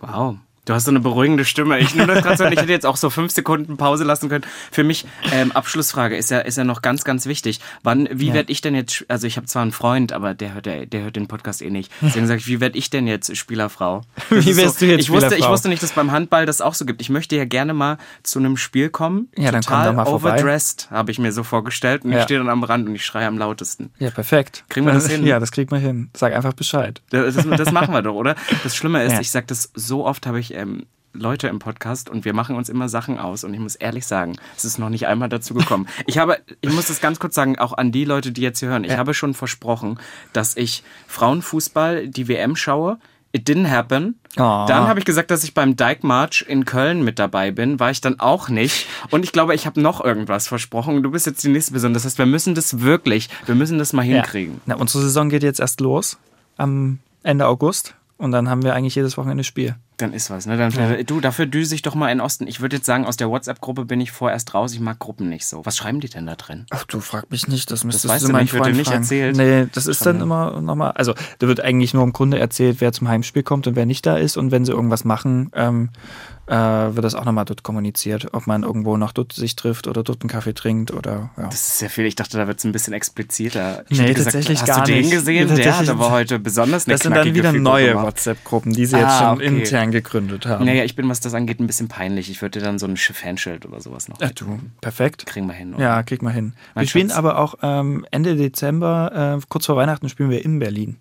Wow. Du hast so eine beruhigende Stimme. Ich nehme das gerade so. Ich hätte jetzt auch so fünf Sekunden Pause lassen können. Für mich, ähm, Abschlussfrage ist ja, ist ja noch ganz, ganz wichtig. Wann, wie Ja. werde ich denn jetzt, also ich habe zwar einen Freund, aber der hört, der, der hört den Podcast eh nicht. Deswegen sage ich, wie werde ich denn jetzt Spielerfrau? Das Wie ist wirst so, du jetzt ich wusste, ich Spielerfrau? wusste nicht, dass beim Handball das auch so gibt. Ich möchte ja gerne mal zu einem Spiel kommen. Ja, dann komm doch mal vorbei. overdressed, habe ich mir so vorgestellt. Und ich Ja. stehe dann am Rand und ich schreie am lautesten. Ja, perfekt. Kriegen wir das hin? Ja, das kriegt man hin. Sag einfach Bescheid. Das, das machen wir doch, oder? Das Schlimme ist, Ja. ich sage das so oft, habe ich ähm, Leute im Podcast und wir machen uns immer Sachen aus. Und ich muss ehrlich sagen, es ist noch nicht einmal dazu gekommen. Ich habe, ich muss das ganz kurz sagen, auch an die Leute, die jetzt hier hören. Ich habe schon versprochen, dass ich Frauenfußball die WM schaue. It didn't happen. Oh. Dann habe ich gesagt, dass ich beim Dyke March in Köln mit dabei bin. War ich dann auch nicht. Und ich glaube, ich habe noch irgendwas versprochen. Du bist jetzt die nächste Person. Das heißt, wir müssen das wirklich, wir müssen das mal hinkriegen. Na, unsere Saison geht jetzt erst los am Ende August und dann haben wir eigentlich jedes Wochenende Spiel. Dann ist was, ne? Dann, ja. Du, dafür düse ich doch mal in Osten. Ich würde jetzt sagen, aus der WhatsApp-Gruppe bin ich vorerst raus. Ich mag Gruppen nicht so. Was schreiben die denn da drin? Ach, du frag mich nicht. Das müsstest das weißt du meinen Freund nicht fragen. erzählt. Nee, das ist dann immer nochmal, also da wird eigentlich nur im Grunde erzählt, wer zum Heimspiel kommt und wer nicht da ist. Und wenn sie irgendwas machen, ähm, äh, wird das auch nochmal dort kommuniziert, ob man irgendwo noch dort sich trifft oder dort einen Kaffee trinkt oder ja. Das ist sehr viel. Ich dachte, da wird es ein bisschen expliziter. Ich Nee, tatsächlich hast gar du den nicht. gesehen? Der hat aber heute besonders eine Das sind dann wieder Figur neue. WhatsApp-Gruppen, die sie jetzt Ah, schon okay. intern gegründet haben. Naja, ich bin, was das angeht, ein bisschen peinlich. Ich würde dir dann so ein Fanschild oder sowas noch. Ach du, perfekt. Kriegen wir hin. oder? Ja, krieg mal hin. Mein wir spielen Schatz. aber auch ähm, Ende Dezember, äh, kurz vor Weihnachten, spielen wir in Berlin.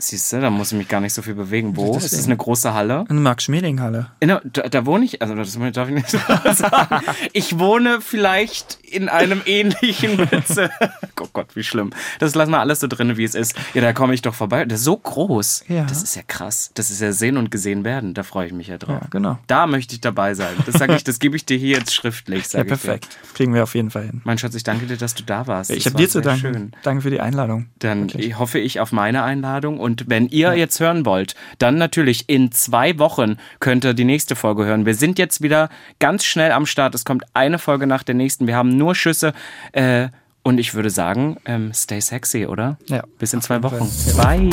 Siehst du, da muss ich mich gar nicht so viel bewegen. Wo? Deswegen. Ist das eine große Halle? In der Max-Schmeling-Halle. Da, da wohne ich, also das darf ich nicht sagen. Ich wohne vielleicht in einem ähnlichen Bezirk. Oh Gott, wie schlimm. Das lassen wir alles so drin, wie es ist. Ja, da komme ich doch vorbei. Das ist so groß. Ja. Das ist ja krass. Das ist ja sehen und gesehen werden. Da freue ich mich ja drauf. Ja, genau. Da möchte ich dabei sein. Das sage ich, das gebe ich dir hier jetzt schriftlich. Ja, perfekt. Kriegen wir auf jeden Fall hin. Mein Schatz, ich danke dir, dass du da warst. Ich habe dir zu danken. Schön. Danke für die Einladung. Dann Wirklich. hoffe ich auf meine Einladung. Und wenn ihr jetzt hören wollt, dann natürlich in zwei Wochen könnt ihr die nächste Folge hören. Wir sind jetzt wieder ganz schnell am Start. Es kommt eine Folge nach der nächsten. Wir haben nur Schüsse. Äh, und ich würde sagen, ähm, stay sexy, oder? Ja, Bis in zwei Wochen. Bye.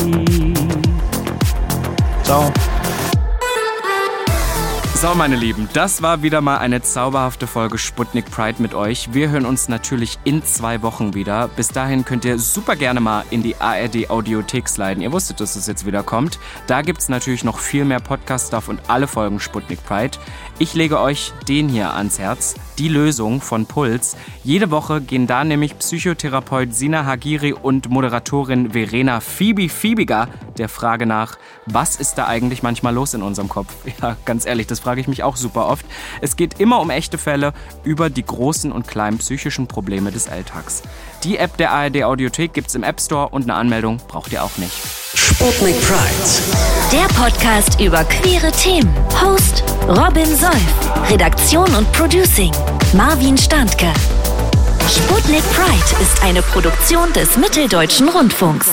Ciao. So, meine Lieben, das war wieder mal eine zauberhafte Folge Sputnik Pride mit euch. Wir hören uns natürlich in zwei Wochen wieder. Bis dahin könnt ihr super gerne mal in die ARD Audiothek sliden. Ihr wusstet, dass es jetzt wieder kommt. Da gibt's natürlich noch viel mehr Podcast-Stuff und alle Folgen Sputnik Pride. Ich lege euch den hier ans Herz, die Lösung von Puls. Jede Woche gehen da nämlich Psychotherapeut Sina Hagiri und Moderatorin Verena Phoebe Fiebiger der Frage nach, was ist da eigentlich manchmal los in unserem Kopf? Ja, ganz ehrlich, das frage ich mich auch super oft. Es geht immer um echte Fälle über die großen und kleinen psychischen Probleme des Alltags. Die App der ARD Audiothek gibt's im App Store und eine Anmeldung braucht ihr auch nicht. Sputnik Pride. Der Podcast über queere Themen. Host Robin Solf. Redaktion und Producing Marvin Standke. Sputnik Pride ist eine Produktion des Mitteldeutschen Rundfunks.